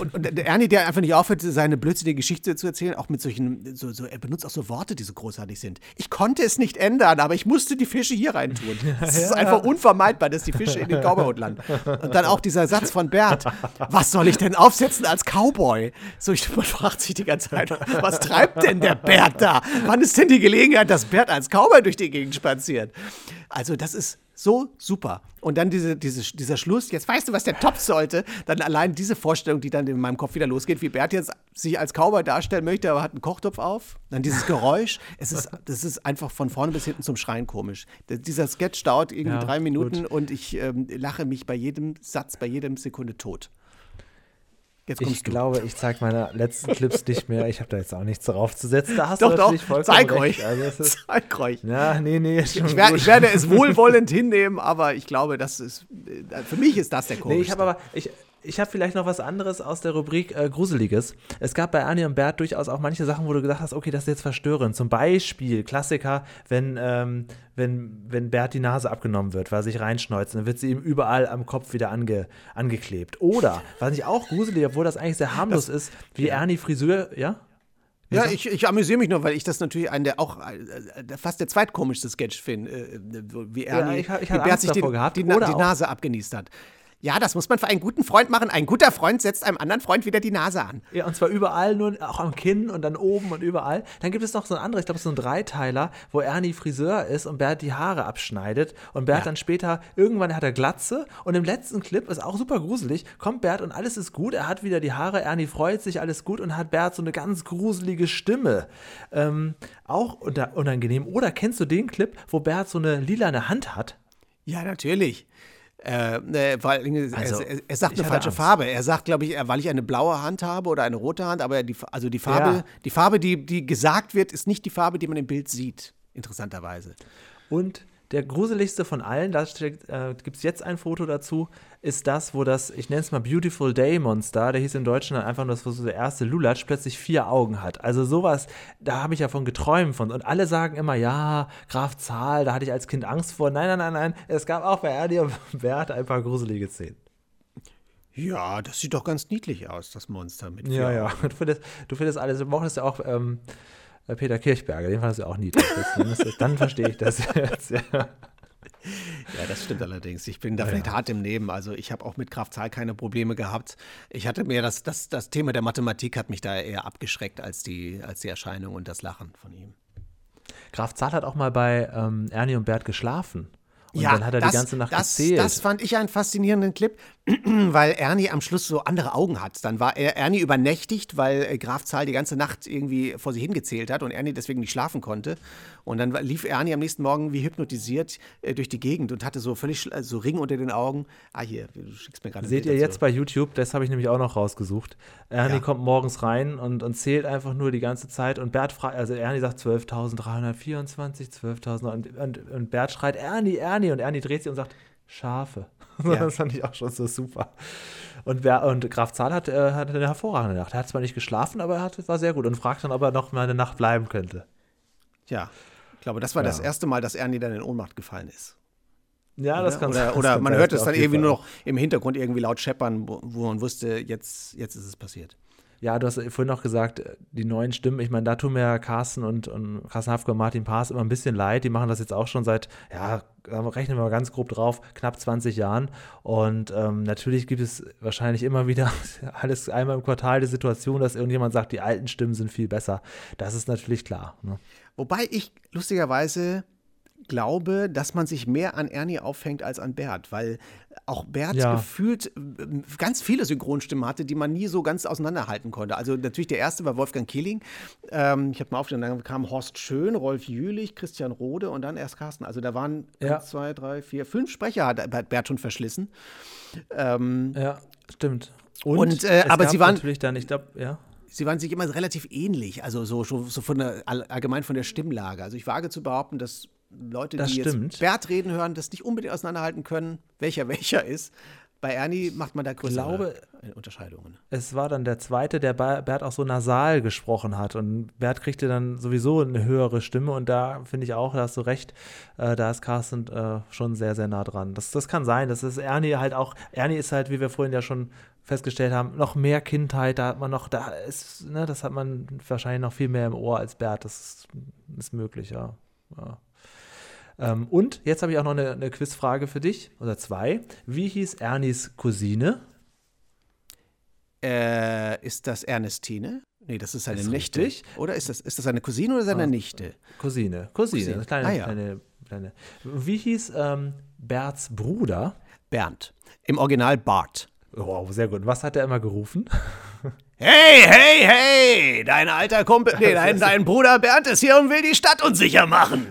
Speaker 2: Und, und der Ernie, der einfach nicht aufhört, seine blödsinnige Geschichte zu erzählen, auch mit solchen, so, so, er benutzt auch so Worte, die so großartig sind. Ich konnte es nicht ändern, aber ich musste die Fische hier reintun. Es ist einfach unvermeidbar, dass die Fische in den Cowboyhut landen. Und dann auch dieser Satz von Bert, was soll ich denn aufsetzen als Cowboy? So, ich, man fragt sich die ganze Zeit, was treibt denn der Bert da? Wann ist denn die Gelegenheit, dass Bert als Cowboy durch die Gegend spaziert? Also, das ist so super. Und dann diese, diese, dieser Schluss, jetzt weißt du, was der Topf sollte. Dann allein diese Vorstellung, die dann in meinem Kopf wieder losgeht, wie Bert jetzt sich als Cowboy darstellen möchte, aber hat einen Kochtopf auf. Dann dieses Geräusch. es ist, das ist einfach von vorne bis hinten zum Schreien komisch. Dieser Sketch dauert irgendwie
Speaker 3: Ja,
Speaker 2: drei Minuten
Speaker 3: gut.
Speaker 2: und ich ähm, lache mich bei jedem Satz, bei jedem Sekunde tot. Jetzt kommst
Speaker 3: Ich
Speaker 2: du.
Speaker 3: glaube, ich zeige meine letzten Clips nicht mehr. Ich habe da jetzt auch nichts draufzusetzen. Da hast
Speaker 2: doch,
Speaker 3: du
Speaker 2: doch,
Speaker 3: vollkommen
Speaker 2: zeig
Speaker 3: recht.
Speaker 2: euch.
Speaker 3: Also ist,
Speaker 2: Zeig euch.
Speaker 3: ja, nee, nee,
Speaker 2: Ich,
Speaker 3: gut.
Speaker 2: ich werde es wohlwollend hinnehmen, aber ich glaube, das ist, äh, für mich ist das der
Speaker 3: Nee,
Speaker 2: komischste.
Speaker 3: ich habe aber, ich, ich habe vielleicht noch was anderes aus der Rubrik äh, Gruseliges. Es gab bei Ernie und Bert durchaus auch manche Sachen, wo du gesagt hast, okay, das ist jetzt verstörend. Zum Beispiel, Klassiker, wenn, ähm, wenn, wenn Bert die Nase abgenommen wird, weil er sich reinschneuzt, dann wird sie ihm überall am Kopf wieder ange, angeklebt. Oder, was ich auch gruselig, obwohl das eigentlich sehr harmlos ist, wie Ernie Friseur, ja?
Speaker 2: Ja, ich, ich amüsiere mich nur, weil ich das natürlich einen der auch äh, fast der zweitkomischste Sketch finde, äh, wie Ernie,
Speaker 3: ich hab- ich
Speaker 2: wie Bert sich die, die, die Nase abgenießt hat. Ja, das muss man für einen guten Freund machen. Ein guter Freund setzt einem anderen Freund wieder die Nase an.
Speaker 3: Ja, und zwar überall, nur auch am Kinn und dann oben und überall. Dann gibt es noch so ein anderes, ich glaube, so ein Dreiteiler, wo Ernie Friseur ist und Bert die Haare abschneidet. Und Bert dann später, irgendwann hat er Glatze. Und im letzten Clip ist auch super gruselig, kommt Bert und alles ist gut. Er hat wieder die Haare, Ernie freut sich, alles gut und hat Bert so eine ganz gruselige Stimme. Ähm, auch unangenehm. Oder kennst du den Clip, wo Bert so eine lilane Hand hat?
Speaker 2: Ja, natürlich. Äh, äh, weil äh,
Speaker 3: Also,
Speaker 2: er, er sagt eine falsche
Speaker 3: Angst.
Speaker 2: Farbe. Er sagt, glaube ich, äh, weil ich eine blaue Hand habe oder eine rote Hand, aber die, also die Farbe,
Speaker 3: Ja.
Speaker 2: die Farbe, die, die gesagt wird, ist nicht die Farbe, die man im Bild sieht. Interessanterweise.
Speaker 3: Und der gruseligste von allen, da äh, gibt es jetzt ein Foto dazu, ist das, wo das, ich nenne es mal Beautiful Day Monster, der hieß im Deutschen dann einfach nur das, so der erste Lulatsch, plötzlich vier Augen hat. Also sowas, da habe ich ja von geträumt von. Und alle sagen immer, ja, Graf Zahl, da hatte ich als Kind Angst vor. Nein, nein, nein, nein, es gab auch bei Ernie und Bert ein paar gruselige Szenen.
Speaker 2: Ja, das sieht doch ganz niedlich aus, das Monster mit
Speaker 3: Ja,
Speaker 2: vier
Speaker 3: ja,
Speaker 2: Augen.
Speaker 3: du findest, du findest alles, du mochtest ja auch ähm, äh, Peter Kirchberger, den fandest du auch niedlich. Dann verstehe ich das jetzt, ja.
Speaker 2: Ja, das stimmt allerdings. Ich bin da vielleicht hart im Nehmen. Also ich habe auch mit Kraftzahl keine Probleme gehabt. Ich hatte mehr das, das, das Thema der Mathematik hat mich da eher abgeschreckt als die, als die Erscheinung und das Lachen von ihm.
Speaker 3: Graf Zahl hat auch mal bei ähm, Ernie und Bert geschlafen. Und dann hat er die ganze Nacht
Speaker 2: das,
Speaker 3: gezählt.
Speaker 2: Das fand ich einen faszinierenden Clip, weil Ernie am Schluss so andere Augen hat. Dann war er, Ernie übernächtigt, weil äh, Graf Zahl die ganze Nacht irgendwie vor sich hingezählt hat und Ernie deswegen nicht schlafen konnte. Und dann lief Ernie am nächsten Morgen wie hypnotisiert äh, durch die Gegend und hatte so völlig schl- so Ring unter den Augen. Ah, hier, du schickst mir gerade
Speaker 3: Seht ihr jetzt bei YouTube, das habe ich nämlich auch noch rausgesucht. Ernie
Speaker 2: Ja.
Speaker 3: kommt morgens rein und, und zählt einfach nur die ganze Zeit und Bert fragt, also Ernie sagt 12.324, 12.000 und, und, und Bert schreit Ernie, Ernie und Ernie dreht sich und sagt Schafe.
Speaker 2: Ja.
Speaker 3: Das fand ich auch schon so super. Und, Ber, und Graf Zahl hat, äh, hat eine hervorragende Nacht. Er hat zwar nicht geschlafen, aber er hat, war sehr gut und fragt dann, ob er noch mal eine Nacht bleiben könnte.
Speaker 2: Ja, ich glaube, das war das
Speaker 3: Ja.
Speaker 2: erste Mal, dass Ernie dann in Ohnmacht gefallen ist.
Speaker 3: Ja, das kann
Speaker 2: oder,
Speaker 3: das
Speaker 2: oder
Speaker 3: kann
Speaker 2: man
Speaker 3: sein,
Speaker 2: hört
Speaker 3: das
Speaker 2: es dann irgendwie nur
Speaker 3: Fall.
Speaker 2: noch im Hintergrund irgendwie laut scheppern, wo, wo man wusste, jetzt, jetzt ist es passiert.
Speaker 3: Ja, du hast vorhin noch gesagt, die neuen Stimmen, ich meine, da tun mir Carsten und, und Carsten Hafke und Martin Paas immer ein bisschen leid. Die machen das jetzt auch schon seit, ja, rechnen wir mal ganz grob drauf, knapp 20 Jahren. Und ähm, natürlich gibt es wahrscheinlich immer wieder alles einmal im Quartal die Situation, dass irgendjemand sagt, die alten Stimmen sind viel besser. Das ist natürlich klar. Ne?
Speaker 2: Wobei ich lustigerweise glaube, dass man sich mehr an Ernie aufhängt als an Bert, weil auch Bert
Speaker 3: Ja.
Speaker 2: gefühlt äh, ganz viele Synchronstimmen hatte, die man nie so ganz auseinanderhalten konnte. Also natürlich der erste war Wolfgang Killing. Ähm, ich habe mal aufgenommen, dann kam Horst Schön, Rolf Jülich, Christian Rode und dann erst Carsten. Also da waren
Speaker 3: Ja.
Speaker 2: eins, zwei, drei, vier, fünf Sprecher hat Bert schon verschlissen. Ähm,
Speaker 3: Ja, stimmt.
Speaker 2: Und, äh,
Speaker 3: es
Speaker 2: aber sie waren-
Speaker 3: natürlich dann, ich glaube, ja.
Speaker 2: sie waren sich immer relativ ähnlich, also so, so, von der, all- allgemein von der Stimmlage. Also ich wage zu behaupten, dass Leute,
Speaker 3: Das
Speaker 2: die
Speaker 3: stimmt.
Speaker 2: jetzt Bert reden hören, das nicht unbedingt auseinanderhalten können, welcher welcher ist. Bei Ernie macht man da größere
Speaker 3: glaube,
Speaker 2: Unterscheidungen.
Speaker 3: Es war dann der zweite, der Bert auch so nasal gesprochen hat. Und Bert kriegte dann sowieso eine höhere Stimme. Und da finde ich auch, da hast du recht, äh, da ist Carsten äh, schon sehr, sehr nah dran. Das, das kann sein. Das ist Ernie halt auch, Ernie ist halt, wie wir vorhin ja schon festgestellt haben, noch mehr Kindheit. Da hat man noch, da ist, ne, das hat man wahrscheinlich noch viel mehr im Ohr als Bert. Das ist, ist möglich, ja. ja. Ähm, und jetzt habe ich auch noch eine, eine Quizfrage für dich, oder zwei. Wie hieß Ernies Cousine?
Speaker 2: Äh, ist das Ernestine? Nee, das ist seine
Speaker 3: Ist
Speaker 2: Nichte.
Speaker 3: richtig.
Speaker 2: Oder ist das, ist das seine Cousine oder seine
Speaker 3: Ah.
Speaker 2: Nichte?
Speaker 3: Cousine. Cousine.
Speaker 2: Cousine.
Speaker 3: Kleine,
Speaker 2: Ah, ja.
Speaker 3: kleine, kleine. Wie hieß ähm, Berts Bruder?
Speaker 2: Bernd. Im Original Bart.
Speaker 3: Wow, sehr gut. Was hat er immer gerufen?
Speaker 2: Hey, hey, hey! Dein alter Kumpel, nee, dein, dein Bruder Bernd ist hier und will die Stadt unsicher machen.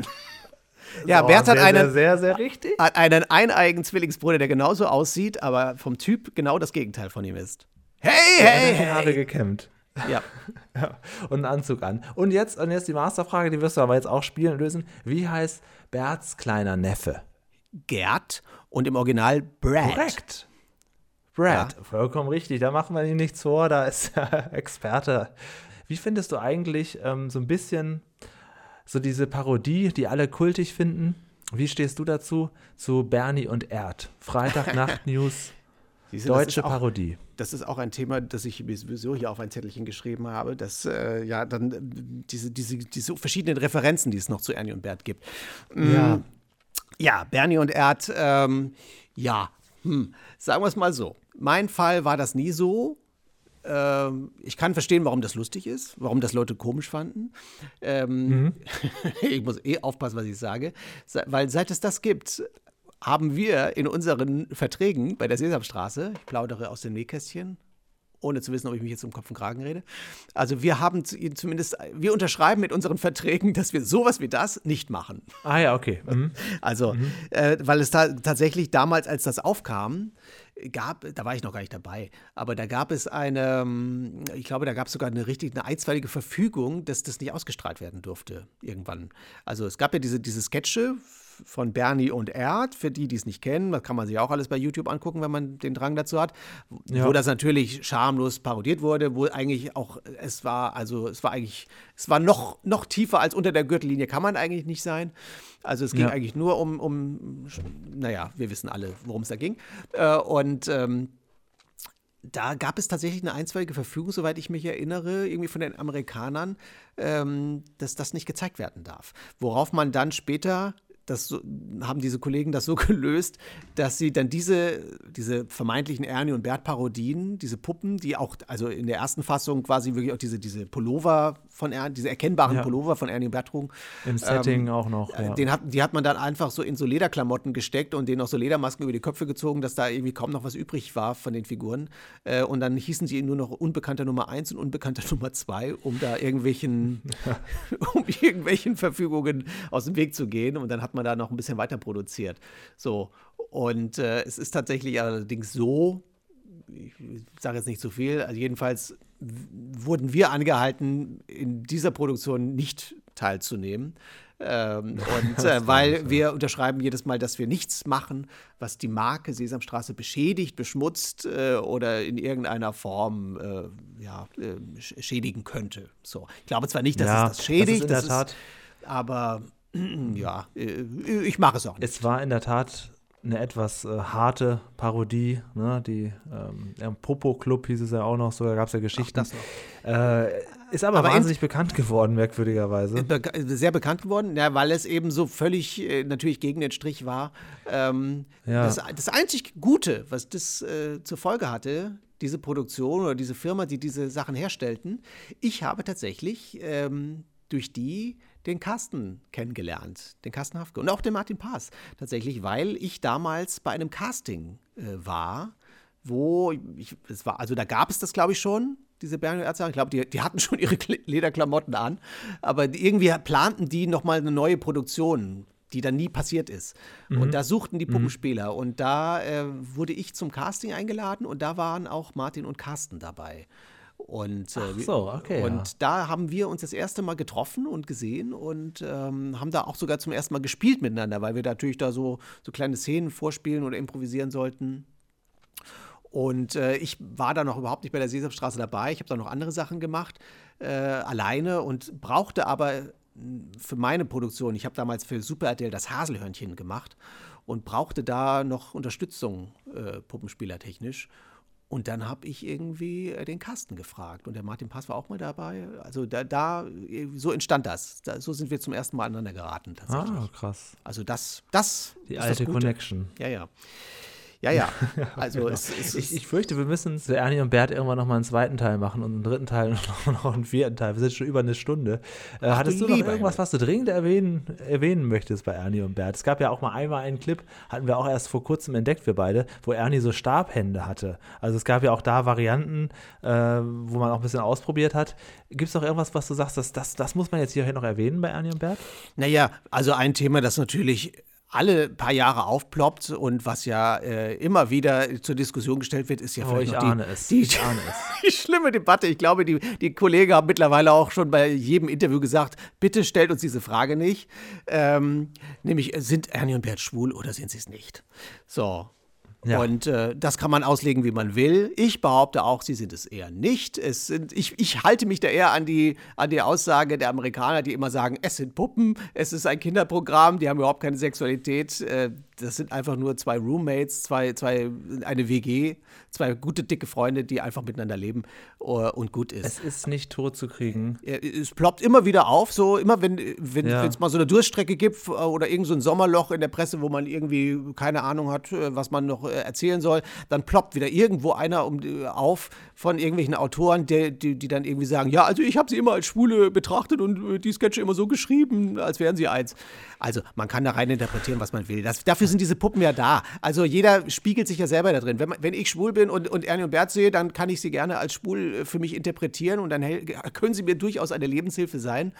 Speaker 2: Ja,
Speaker 3: Oh,
Speaker 2: Bernd hat
Speaker 3: sehr,
Speaker 2: einen,
Speaker 3: Sehr, sehr, richtig.
Speaker 2: hat einen eineigen Zwillingsbruder, der genauso aussieht, aber vom Typ genau das Gegenteil von ihm ist. Hey, hey,
Speaker 3: die Haare
Speaker 2: hey!
Speaker 3: gekämmt.
Speaker 2: Ja.
Speaker 3: Ja, und einen Anzug an. Und jetzt, und jetzt die Masterfrage, die wirst du aber jetzt auch spielen und lösen. Wie heißt Berts kleiner Neffe?
Speaker 2: Gerd und im Original Brad.
Speaker 3: Korrekt. Brad, vollkommen richtig. Da machen wir ihm nichts vor, da ist er Experte. Wie findest du eigentlich ähm, so ein bisschen so diese Parodie, die alle kultig finden? Wie stehst du dazu? Zu Bernie und Erd. Freitagnacht-News,
Speaker 2: Siehst du, das
Speaker 3: deutsche
Speaker 2: ist auch-
Speaker 3: Parodie.
Speaker 2: Das ist auch ein Thema, das ich sowieso hier auf ein Zettelchen geschrieben habe, dass äh, ja dann äh, diese, diese, diese verschiedenen Referenzen, die es noch zu Ernie und Bert gibt. Mm,
Speaker 3: Ja.
Speaker 2: Ja, Bernie und Erd, ähm, ja, hm, sagen wir es mal so. Mein Fall war das nie so. Ähm, ich kann verstehen, warum das lustig ist, warum das Leute komisch fanden. Ähm, ich muss eh aufpassen, was ich sage, weil seit es das gibt, haben wir in unseren Verträgen bei der Sesamstraße, ich plaudere aus dem Nähkästchen, ohne zu wissen, ob ich mich jetzt um Kopf und Kragen rede. Also wir haben zu- zumindest, wir unterschreiben mit unseren Verträgen, dass wir sowas wie das nicht machen.
Speaker 3: Ah ja, okay. Mhm.
Speaker 2: Also, äh, weil es da tatsächlich damals, als das aufkam, gab, da war ich noch gar nicht dabei, aber da gab es eine, ähm, ich glaube, da gab es sogar eine richtig, eine einstweilige Verfügung, dass das nicht ausgestrahlt werden durfte irgendwann. Also es gab ja diese, diese Sketche von Bernie und Erd, für die, die es nicht kennen, das kann man sich auch alles bei YouTube angucken, wenn man den Drang dazu hat,
Speaker 3: Ja.
Speaker 2: wo das natürlich schamlos parodiert wurde, wo eigentlich auch, es war, also es war eigentlich, es war noch, noch tiefer als unter der Gürtellinie kann man eigentlich nicht sein. Also es ging
Speaker 3: Ja.
Speaker 2: eigentlich nur um, um, naja, wir wissen alle, worum es da ging. Äh, und ähm, da gab es tatsächlich eine einstweilige Verfügung, soweit ich mich erinnere, irgendwie von den Amerikanern, ähm, dass das nicht gezeigt werden darf. Worauf man dann später, das so, haben diese Kollegen das so gelöst, dass sie dann diese, diese vermeintlichen Ernie und Bert-Parodien, diese Puppen, die auch, also in der ersten Fassung quasi wirklich auch diese, diese Pullover von Ernie, diese erkennbaren
Speaker 3: Ja.
Speaker 2: Pullover von Ernie und Bert trugen,
Speaker 3: Im Setting
Speaker 2: ähm,
Speaker 3: auch noch. Ja.
Speaker 2: den hat, die hat man dann einfach so in so Lederklamotten gesteckt und denen auch so Ledermasken über die Köpfe gezogen, dass da irgendwie kaum noch was übrig war von den Figuren. Äh, und dann hießen sie nur noch Unbekannter Nummer 1 und Unbekannter Nummer 2, um da irgendwelchen, um irgendwelchen Verfügungen aus dem Weg zu gehen. Und dann hat man da noch ein bisschen weiter produziert. So. Und äh, es ist tatsächlich allerdings so, ich sage jetzt nicht zu viel, also jedenfalls wurden wir angehalten, in dieser Produktion nicht teilzunehmen. Ähm, und äh, weil wir unterschreiben jedes Mal, dass wir nichts machen, was die Marke Sesamstraße beschädigt, beschmutzt äh, oder in irgendeiner Form äh, ja, äh, sch- schädigen könnte. So. Ich glaube zwar nicht, dass
Speaker 3: Ja,
Speaker 2: es das schädigt,
Speaker 3: das ist der Tat.
Speaker 2: aber ja, äh, ich mache es auch nicht.
Speaker 3: Es war in der Tat eine etwas äh, harte Parodie, ne? Die ähm, ja, Popo-Club hieß es ja auch noch, so da gab es ja Geschichten.
Speaker 2: noch.
Speaker 3: Äh, ist aber,
Speaker 2: Aber
Speaker 3: wahnsinnig bekannt geworden, merkwürdigerweise.
Speaker 2: Beka- sehr bekannt geworden, ja, weil es eben so völlig äh, natürlich gegen den Strich war. Ähm,
Speaker 3: Ja.
Speaker 2: das, das einzig Gute, was das äh, zur Folge hatte, diese Produktion oder diese Firma, die diese Sachen herstellten, ich habe tatsächlich ähm, durch die den Carsten kennengelernt, den Carsten Hafke und auch den Martin Paas tatsächlich, weil ich damals bei einem Casting äh, war, wo ich, es war, also da gab es das glaube ich schon, diese Bernie Ärzte, ich glaube, die, die hatten schon ihre Lederklamotten an, aber irgendwie planten die nochmal eine neue Produktion, die dann nie passiert ist. Und da suchten die Puppenspieler und da äh, wurde ich zum Casting eingeladen und da waren auch Martin und Carsten dabei. Und, äh,
Speaker 3: Ach so, okay,
Speaker 2: Und
Speaker 3: ja.
Speaker 2: da haben wir uns das erste Mal getroffen und gesehen und ähm, haben da auch sogar zum ersten Mal gespielt miteinander, weil wir natürlich da so, so kleine Szenen vorspielen oder improvisieren sollten. Und äh, ich war da noch überhaupt nicht bei der Sesamstraße dabei. Ich habe da noch andere Sachen gemacht, äh, alleine und brauchte aber äh, für meine Produktion, ich habe damals für Super RTL das Haselhörnchen gemacht und brauchte da noch Unterstützung äh, puppenspielertechnisch. Und dann habe ich irgendwie äh, den Carsten gefragt und der Martin Pass war auch mal dabei. Also da, da äh, so entstand das. Da, so sind wir zum ersten Mal aneinander geraten tatsächlich.
Speaker 3: Ah, krass.
Speaker 2: Also das, das
Speaker 3: Die alte
Speaker 2: das.
Speaker 3: Connection.
Speaker 2: Ja, ja. Ja, ja. Also genau. es, es,
Speaker 3: ich, ich, fürchte, wir müssen zu Ernie und Bert irgendwann nochmal einen zweiten Teil machen und einen dritten Teil und noch einen vierten Teil. Wir sind schon über eine Stunde. Äh, hattest du, noch irgendwas, was du dringend erwähnen, erwähnen möchtest bei Ernie und Bert? Es gab ja auch mal einmal einen Clip, hatten wir auch erst vor kurzem entdeckt, wir beide, wo Ernie so Stabhände hatte. Also es gab ja auch da Varianten, äh, wo man auch ein bisschen ausprobiert hat. Gibt es noch irgendwas, was du sagst, dass das, das muss man jetzt hier noch erwähnen bei Ernie und Bert?
Speaker 2: Naja, also ein Thema, das natürlich alle paar Jahre aufploppt und was ja äh, immer wieder zur Diskussion gestellt wird, ist ja
Speaker 3: oh, vielleicht
Speaker 2: noch
Speaker 3: die,
Speaker 2: es. Die, ich ahne es. die schlimme Debatte. Ich glaube, die, die Kollegen haben mittlerweile auch schon bei jedem Interview gesagt, bitte stellt uns diese Frage nicht. Ähm, nämlich, sind Ernie und Bert schwul oder sind sie es nicht? So, ja. Und äh, das kann man auslegen, wie man will. Ich behaupte auch, sie sind es eher nicht. Es sind, ich, ich halte mich da eher an die, an die Aussage der Amerikaner, die immer sagen, es sind Puppen, es ist ein Kinderprogramm, die haben überhaupt keine Sexualität. Äh, das sind einfach nur zwei Roommates, zwei, zwei, eine WG, zwei gute, dicke Freunde, die einfach miteinander leben uh, und gut ist.
Speaker 3: Es ist nicht tot zu kriegen.
Speaker 2: Es ploppt immer wieder auf, so immer wenn wenn ja. es mal so eine Durststrecke gibt oder irgend so ein Sommerloch in der Presse, wo man irgendwie keine Ahnung hat, äh, was man noch äh, erzählen soll, dann ploppt wieder irgendwo einer um, auf von irgendwelchen Autoren, die, die, die dann irgendwie sagen, ja, also ich habe sie immer als Schwule betrachtet und die Sketche immer so geschrieben, als wären sie eins. Also man kann da rein interpretieren, was man will. Das, dafür sind diese Puppen ja da. Also jeder spiegelt sich ja selber da drin. Wenn, wenn ich schwul bin und, und Ernie und Bert sehe, dann kann ich sie gerne als schwul äh, für mich interpretieren und dann können sie mir durchaus eine Lebenshilfe sein.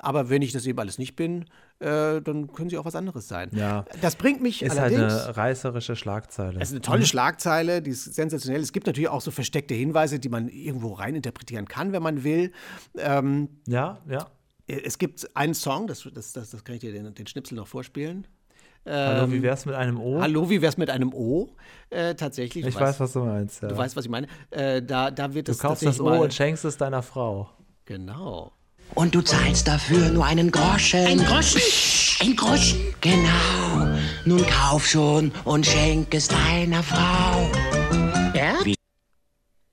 Speaker 2: Aber wenn ich das eben alles nicht bin, äh, dann können sie auch was anderes sein.
Speaker 3: Ja.
Speaker 2: Das bringt mich
Speaker 3: ist halt allerdings. Ist eine reißerische Schlagzeile.
Speaker 2: Es ist eine tolle mhm. Schlagzeile, die ist sensationell. Es gibt natürlich auch so versteckte Hinweise, die man irgendwo rein interpretieren kann, wenn man will.
Speaker 3: Ähm, ja, ja.
Speaker 2: Es gibt einen Song, das, das, das, das kann ich dir den, den Schnipsel noch vorspielen.
Speaker 3: Hallo, wie ähm, wär's mit einem O?
Speaker 2: Hallo, wie wär's mit einem O? Äh, tatsächlich.
Speaker 3: Ich weiß, was du meinst. Ja.
Speaker 2: Du weißt, was ich meine. Äh, da, da wird
Speaker 3: du
Speaker 2: es
Speaker 3: kaufst das O und schenkst es deiner Frau.
Speaker 2: Genau.
Speaker 9: Und du zahlst dafür nur einen Groschen.
Speaker 4: Ein Groschen? Ein Groschen?
Speaker 9: Genau. Nun kauf schon und schenk es deiner Frau.
Speaker 2: Ja?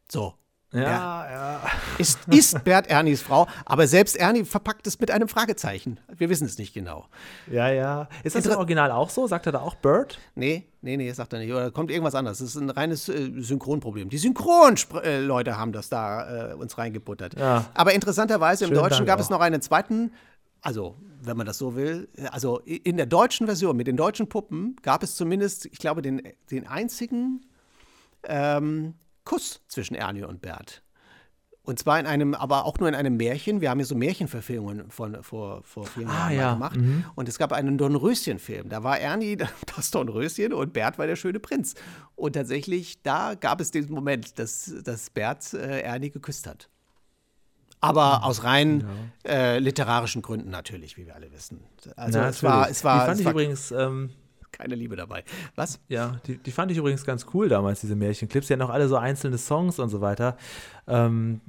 Speaker 2: So,
Speaker 3: ja, ja. ja.
Speaker 2: Ist, ist Bert Ernies Frau, aber selbst Ernie verpackt es mit einem Fragezeichen. Wir wissen es nicht genau.
Speaker 3: Ja, ja. Ist das Inter im Original auch so? Sagt er da auch Bird?
Speaker 2: Nee, nee, nee, sagt er nicht. Oder kommt irgendwas anderes. Das ist ein reines äh, Synchronproblem. Die Synchron-Leute haben das da äh, uns reingebuttert. Ja. Aber interessanterweise im Deutschen Dank gab auch. es noch einen zweiten also wenn man das so will, also in der deutschen Version mit den deutschen Puppen gab es zumindest, ich glaube, den, den einzigen ähm, Kuss zwischen Ernie und Bert. Und zwar in einem, aber auch nur in einem Märchen. Wir haben ja so Märchenverfilmungen von vor, vor vielen ah, Jahren ja. gemacht. Mhm. Und es gab einen Dornröschen-Film. Da war Ernie das Dornröschen und Bert war der schöne Prinz. Und tatsächlich, da gab es diesen Moment, dass, dass Bert äh, Ernie geküsst hat. Aber mhm. aus rein ja. äh, literarischen Gründen natürlich, wie wir alle wissen.
Speaker 3: Also Na, es war, es war. Die fand ich war, übrigens ähm,
Speaker 2: keine Liebe dabei. Was?
Speaker 3: Ja, die, die fand ich übrigens ganz cool damals, diese Märchenclips. Die hatten auch alle so einzelne Songs und so weiter. Ähm,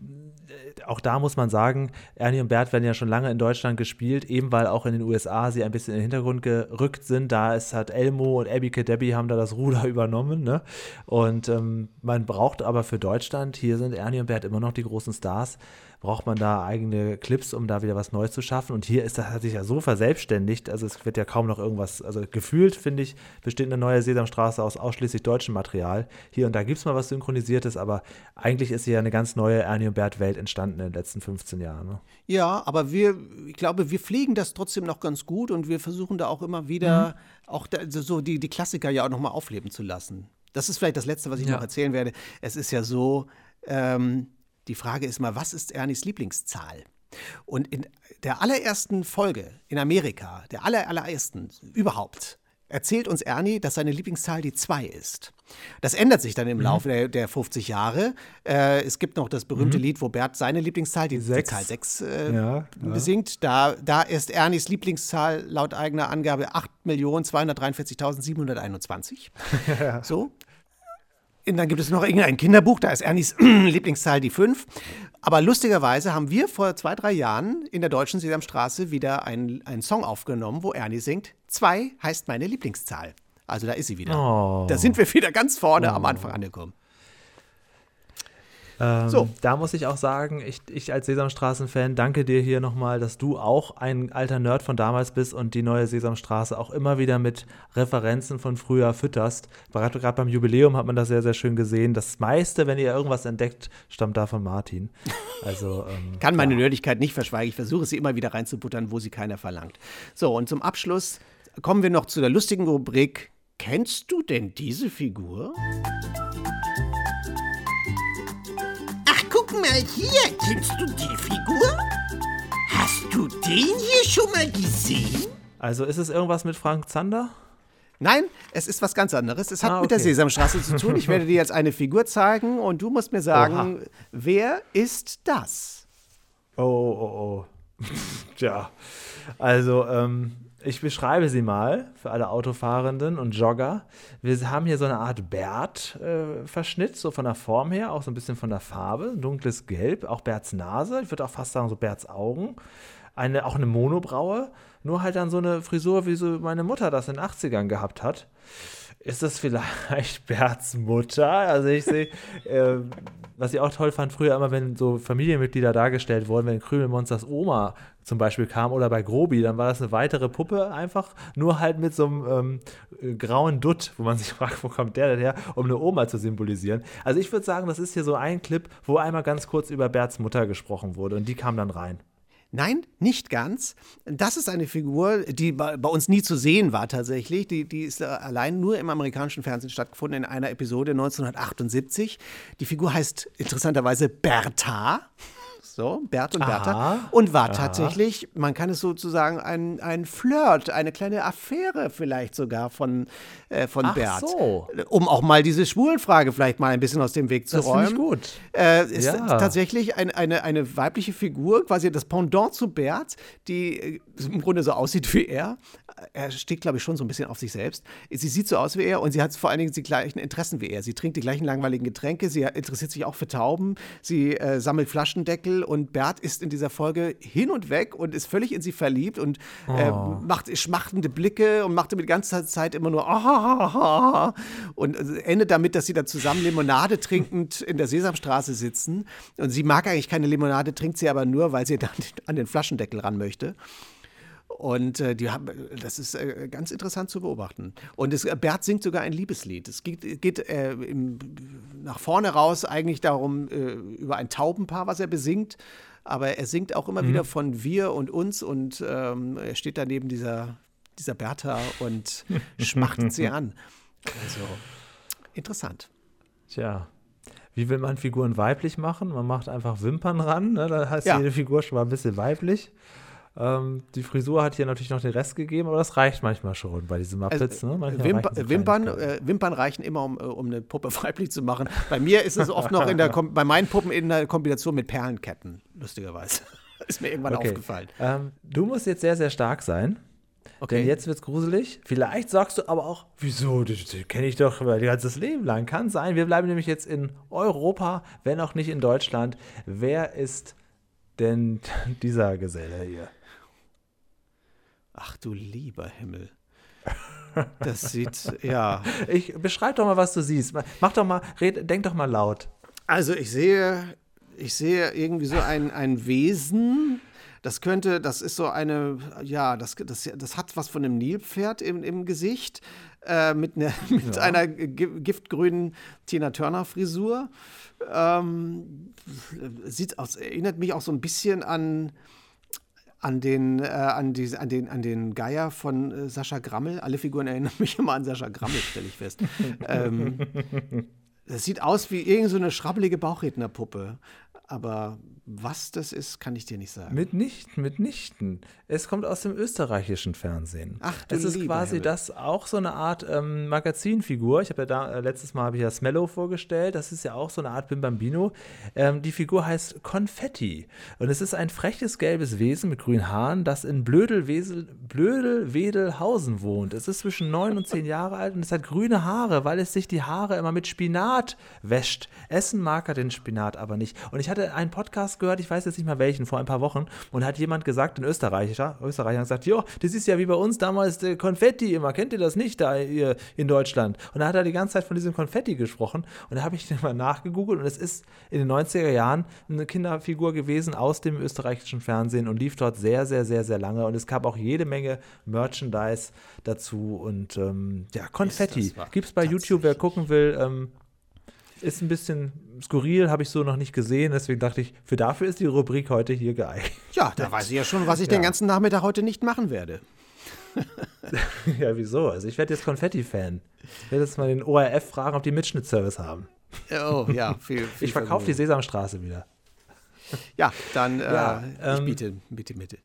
Speaker 3: auch da muss man sagen, Ernie und Bert werden ja schon lange in Deutschland gespielt, eben weil auch in den USA sie ein bisschen in den Hintergrund gerückt sind. Da ist hat Elmo und Abby Debbie haben da das Ruder übernommen. Ne? Und ähm, man braucht aber für Deutschland, hier sind Ernie und Bert immer noch die großen Stars braucht man da eigene Clips, um da wieder was Neues zu schaffen. Und hier ist das, hat sich ja so verselbstständigt, also es wird ja kaum noch irgendwas, also gefühlt, finde ich, besteht eine neue Sesamstraße aus ausschließlich deutschem Material. Hier und da gibt es mal was Synchronisiertes, aber eigentlich ist hier eine ganz neue Ernie und Bert Welt entstanden in den letzten 15 Jahren. Ne?
Speaker 2: Ja, aber wir, ich glaube, wir pflegen das trotzdem noch ganz gut und wir versuchen da auch immer wieder, mhm. auch da, so die, die Klassiker ja auch nochmal aufleben zu lassen. Das ist vielleicht das Letzte, was ich ja. noch erzählen werde. Es ist ja so, ähm, die Frage ist mal, was ist Ernies Lieblingszahl? Und in der allerersten Folge in Amerika, der aller, allerersten überhaupt, erzählt uns Ernie, dass seine Lieblingszahl die 2 ist. Das ändert sich dann im mhm. Laufe der, der 50 Jahre. Äh, es gibt noch das berühmte mhm. Lied, wo Bert seine Lieblingszahl, die, die Zahl 6, äh, ja, besingt. Da, da ist Ernies Lieblingszahl laut eigener Angabe 8.243.721. ja. So. Und dann gibt es noch irgendein Kinderbuch, da ist Ernies Lieblingszahl die 5. Aber lustigerweise haben wir vor zwei, drei Jahren in der deutschen Sesamstraße wieder einen, einen Song aufgenommen, wo Ernie singt, 2 heißt meine Lieblingszahl. Also da ist sie wieder. Oh. Da sind wir wieder ganz vorne oh. am Anfang angekommen.
Speaker 3: Ähm,
Speaker 2: So.
Speaker 3: Da muss ich auch sagen, ich, ich als Sesamstraßen-Fan danke dir hier nochmal, dass du auch ein alter Nerd von damals bist und die neue Sesamstraße auch immer wieder mit Referenzen von früher fütterst. Gerade beim Jubiläum hat man das sehr, sehr schön gesehen. Das meiste, wenn ihr irgendwas entdeckt, stammt da von Martin. Also, ähm,
Speaker 2: Kann meine Nerdigkeit nicht verschweigen. Ich versuche sie immer wieder reinzubuttern, wo sie keiner verlangt. So, und zum Abschluss kommen wir noch zu der lustigen Rubrik. Kennst du denn diese Figur?
Speaker 5: Mal hier. Kennst du die Figur? Hast du den hier schon mal gesehen?
Speaker 3: also ist es irgendwas mit Frank Zander?
Speaker 2: Nein, es ist was ganz anderes. Es hat
Speaker 3: Ah,
Speaker 2: mit der
Speaker 3: okay.
Speaker 2: Sesamstraße zu tun. Ich werde dir jetzt eine Figur zeigen und du musst mir sagen, wer ist das?
Speaker 3: Oh, oh, oh. Tja, also ähm, ich beschreibe sie mal für alle Autofahrenden und Jogger. Wir haben hier so eine Art Bert-Verschnitt, so von der Form her, auch so ein bisschen von der Farbe, dunkles Gelb, auch Berts Nase, ich würde auch fast sagen so Berts Augen. Eine, auch eine Monobraue, nur halt dann so eine Frisur, wie so meine Mutter das in den 80ern gehabt hat. Ist das vielleicht Berts Mutter? Also ich sehe, äh, was ich auch toll fand, früher immer, wenn so Familienmitglieder dargestellt wurden, wenn Krümelmonsters Oma zum Beispiel kam oder bei Grobi, dann war das eine weitere Puppe einfach, nur halt mit so einem ähm, äh, grauen Dutt, wo man sich fragt, wo kommt der denn her, um eine Oma zu symbolisieren. Also ich würde sagen, das ist hier so ein Clip, wo einmal ganz kurz über Berts Mutter gesprochen wurde und die kam dann rein.
Speaker 2: Nein, nicht ganz. Das ist eine Figur, die bei, uns nie zu sehen war tatsächlich. Die, die ist äh, allein nur im amerikanischen Fernsehen stattgefunden in einer Episode 1978. Die Figur heißt interessanterweise Bertha. So, Bert und Bertha.
Speaker 3: Aha.
Speaker 2: Und war
Speaker 3: Aha.
Speaker 2: tatsächlich, man kann es sozusagen, ein, ein Flirt, eine kleine Affäre vielleicht sogar von, äh, von
Speaker 3: Ach
Speaker 2: Bert.
Speaker 3: so.
Speaker 2: Um auch mal diese Schwulenfrage vielleicht mal ein bisschen aus dem Weg zu
Speaker 3: Das
Speaker 2: räumen.
Speaker 3: ich gut.
Speaker 2: Äh, ist
Speaker 3: Ja.
Speaker 2: tatsächlich ein, eine, eine weibliche Figur, quasi das Pendant zu Bert, die äh, im Grunde so aussieht wie er. Er steht, glaube ich, schon so ein bisschen auf sich selbst. Sie sieht so aus wie er und sie hat vor allen Dingen die gleichen Interessen wie er. Sie trinkt die gleichen langweiligen Getränke, sie interessiert sich auch für Tauben, sie äh, sammelt Flaschendeckel und Bert ist in dieser Folge hin und weg und ist völlig in sie verliebt und äh,
Speaker 3: Oh.
Speaker 2: macht schmachtende Blicke und macht die ganze Zeit immer nur ah, und äh, endet damit, dass sie dann zusammen Limonade trinkend in der Sesamstraße sitzen. Und sie mag eigentlich keine Limonade, trinkt sie aber nur, weil sie dann an den Flaschendeckel ran möchte. Und äh, die haben, das ist äh, ganz interessant zu beobachten. Und es, Bert singt sogar ein Liebeslied. Es geht, geht äh, im, nach vorne raus eigentlich darum, äh, über ein Taubenpaar, was er besingt. Aber er singt auch immer
Speaker 3: Mhm.
Speaker 2: wieder von wir und uns und ähm, er steht da neben dieser, dieser Bertha und schmachtet sie an. Also interessant.
Speaker 3: Tja. Wie will man Figuren weiblich machen? Man macht einfach Wimpern ran, ne? da heißt
Speaker 2: Ja.
Speaker 3: jede Figur schon mal ein bisschen weiblich. Ähm, die Frisur hat hier natürlich noch den Rest gegeben, aber das reicht manchmal schon bei diesen Muppets. ne? Manchmal
Speaker 2: Wimper,
Speaker 3: reichen so
Speaker 2: Wimpern, äh, Wimpern reichen immer, um, äh, um eine Puppe weiblich zu machen. Bei mir ist es oft noch in der Kom bei meinen Puppen in der Kombination mit Perlenketten, lustigerweise. ist mir irgendwann
Speaker 3: Okay.
Speaker 2: aufgefallen.
Speaker 3: Ähm, du musst jetzt sehr, sehr stark sein.
Speaker 2: Okay.
Speaker 3: Denn jetzt wird's gruselig. Vielleicht sagst du aber auch, wieso? Das, das kenne ich doch mein ganzes Leben lang. Kann sein. Wir bleiben nämlich jetzt in Europa, wenn auch nicht in Deutschland. Wer ist denn dieser Geselle hier?
Speaker 2: Ach du lieber Himmel. Das sieht, ja.
Speaker 3: Ich beschreib doch mal, was du siehst. Mach doch mal, red, denk doch mal laut.
Speaker 2: Also ich sehe, ich sehe irgendwie so ein, ein Wesen. Das könnte, das ist so eine, ja, das, das, das hat was von einem Nilpferd im, im Gesicht, äh, mit, ne, mit einer gi- giftgrünen Tina Turner-Frisur. Ähm, sieht aus, erinnert mich auch so ein bisschen an, an den, äh, an, die, an, den, an den Geier von äh, Sascha Grammel. Alle Figuren erinnern mich immer an Sascha Grammel, stelle ich fest. ähm, das sieht aus wie irgendeine so eine schrabbelige Bauchrednerpuppe. Aber was das ist, kann ich dir nicht sagen.
Speaker 3: Mitnichten, mitnichten. Es kommt aus dem österreichischen Fernsehen.
Speaker 2: Ach, du
Speaker 3: Es ist quasi
Speaker 2: Himmel.
Speaker 3: das auch so eine Art ähm, Magazinfigur. Ich habe ja da, äh, letztes Mal habe ich ja Smello vorgestellt. Das ist ja auch so eine Art Bim Bambino. Ähm, die Figur heißt Konfetti. Und es ist ein freches gelbes Wesen mit grünen Haaren, das in Blödelwedelhausen wohnt. Es ist zwischen neun und zehn Jahre alt und es hat grüne Haare, weil es sich die Haare immer mit Spinat wäscht. Essen mag er den Spinat aber nicht. Und ich hatte einen Podcast gehört, ich weiß jetzt nicht mal welchen, vor ein paar Wochen, und hat jemand gesagt, ein Österreicher, Österreicher hat gesagt, jo, das ist ja wie bei uns damals der Konfetti immer, kennt ihr das nicht da hier in Deutschland? Und da hat er die ganze Zeit von diesem Konfetti gesprochen und da habe ich mal nachgegoogelt und es ist in den 90er Jahren eine Kinderfigur gewesen aus dem österreichischen Fernsehen und lief dort sehr, sehr, sehr, sehr lange und es gab auch jede Menge Merchandise dazu und ähm, ja, Konfetti gibt es bei YouTube, wer gucken will, ähm, ist ein bisschen skurril, habe ich so noch nicht gesehen. Deswegen dachte ich, für dafür ist die Rubrik heute hier geeignet.
Speaker 2: Ja, da weiß ich ja schon, was ich
Speaker 3: Ja.
Speaker 2: den ganzen Nachmittag heute nicht machen werde.
Speaker 3: ja, wieso? Also ich werde jetzt Konfetti-Fan. Ich werde jetzt mal den ORF fragen, ob die Mitschnittservice haben.
Speaker 2: Oh, ja, viel, viel
Speaker 3: Ich verkaufe die. Sesamstraße wieder.
Speaker 2: Ja, dann
Speaker 3: Ja,
Speaker 2: äh, ich
Speaker 3: ähm,
Speaker 2: biete, bitte, bitte.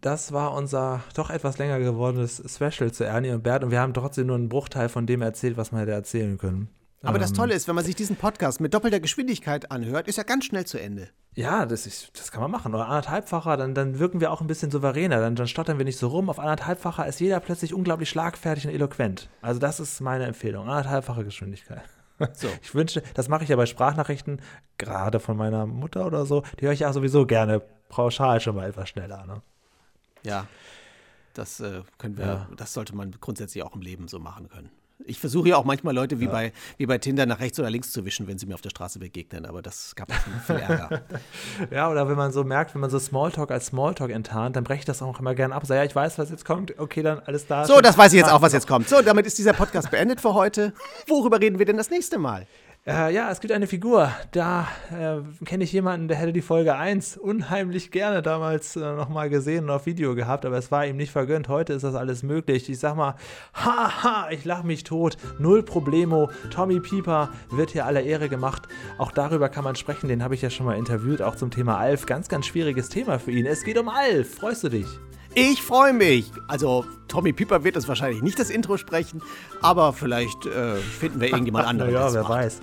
Speaker 3: Das war unser doch etwas länger gewordenes Special zu Ernie und Bert und wir haben trotzdem nur einen Bruchteil von dem erzählt, was wir hätte erzählen können.
Speaker 2: Aber das
Speaker 3: Ähm,
Speaker 2: Tolle ist, wenn man sich diesen Podcast mit doppelter Geschwindigkeit anhört, ist er ganz schnell zu Ende.
Speaker 3: Ja, das, ist, das kann man machen. Oder anderthalbfacher, dann, dann wirken wir auch ein bisschen souveräner. Dann, dann stottern wir nicht so rum. Auf anderthalbfacher ist jeder plötzlich unglaublich schlagfertig und eloquent. Also das ist meine Empfehlung. Anderthalbfache Geschwindigkeit.
Speaker 2: So.
Speaker 3: Ich wünsche, das mache ich ja bei Sprachnachrichten, gerade von meiner Mutter oder so. Die höre ich ja sowieso gerne pauschal schon mal etwas schneller. Ne?
Speaker 2: Ja, das äh, können wir,
Speaker 3: Ja.
Speaker 2: das sollte man grundsätzlich auch im Leben so machen können. Ich versuche ja auch manchmal Leute wie, bei, wie bei Tinder nach rechts oder links zu wischen, wenn sie mir auf der Straße begegnen, aber das gab schon viel Ärger.
Speaker 3: Ja, oder wenn man so merkt, wenn man so Smalltalk als Smalltalk enttarnt, dann breche ich das auch immer gerne ab. Sag, ja, ich weiß, was jetzt kommt. Okay, dann alles da.
Speaker 2: So, das weiß ich jetzt auch, was jetzt kommt. So, damit ist dieser Podcast beendet für heute. Worüber reden wir denn das nächste Mal?
Speaker 3: Äh, ja, es gibt eine Figur. Da äh, kenne ich jemanden, der hätte die Folge 1 unheimlich gerne damals äh, nochmal gesehen und auf Video gehabt, aber es war ihm nicht vergönnt. Heute ist das alles möglich. Ich sag mal, haha, ich lach mich tot. Null Problemo. Tommy Pieper wird hier aller Ehre gemacht. Auch darüber kann man sprechen. Den habe ich ja schon mal interviewt, auch zum Thema Alf. Ganz, ganz schwieriges Thema für ihn. Es geht um Alf. Freust du dich?
Speaker 2: Ich freue mich. Also, Tommy Pieper wird uns wahrscheinlich nicht das Intro sprechen, aber vielleicht äh, finden wir irgendjemand anderen. der
Speaker 3: Ja, wer
Speaker 2: macht.
Speaker 3: weiß.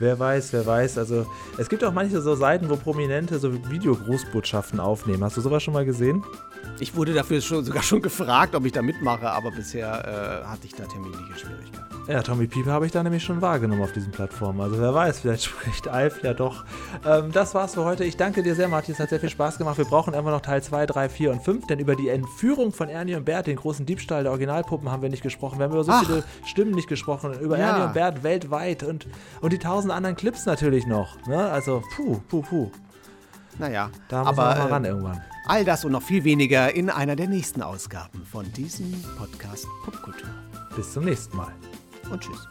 Speaker 3: wer weiß, wer weiß. Also, es gibt auch manche so Seiten, wo Prominente so Videogrußbotschaften aufnehmen. Hast du sowas schon mal gesehen?
Speaker 2: Ich wurde dafür schon, sogar schon gefragt, ob ich da mitmache, aber bisher äh, hatte ich da terminliche Schwierigkeiten.
Speaker 3: Ja, Tommy Pieper habe ich da nämlich schon wahrgenommen auf diesen Plattformen. Also wer weiß, vielleicht spricht Alf ja doch. Ähm, das war's für heute. Ich danke dir sehr, Martin. Es hat sehr viel Spaß gemacht. Wir brauchen einfach noch Teil 2, 3, 4 und 5, denn über die Entführung von Ernie und Bert, den großen Diebstahl der Originalpuppen, haben wir nicht gesprochen. Wir haben über so
Speaker 2: Ach.
Speaker 3: viele Stimmen nicht gesprochen. Über
Speaker 2: Ja.
Speaker 3: Ernie und Bert weltweit und, und die tausend anderen Clips natürlich noch. Ne? Also, puh, puh, puh.
Speaker 2: Naja,
Speaker 3: Da muss
Speaker 2: aber
Speaker 3: man noch mal
Speaker 2: äh,
Speaker 3: ran irgendwann.
Speaker 2: all das und noch viel weniger in einer der nächsten Ausgaben von diesem Podcast Popkultur.
Speaker 3: Bis zum nächsten Mal.
Speaker 2: Und tschüss.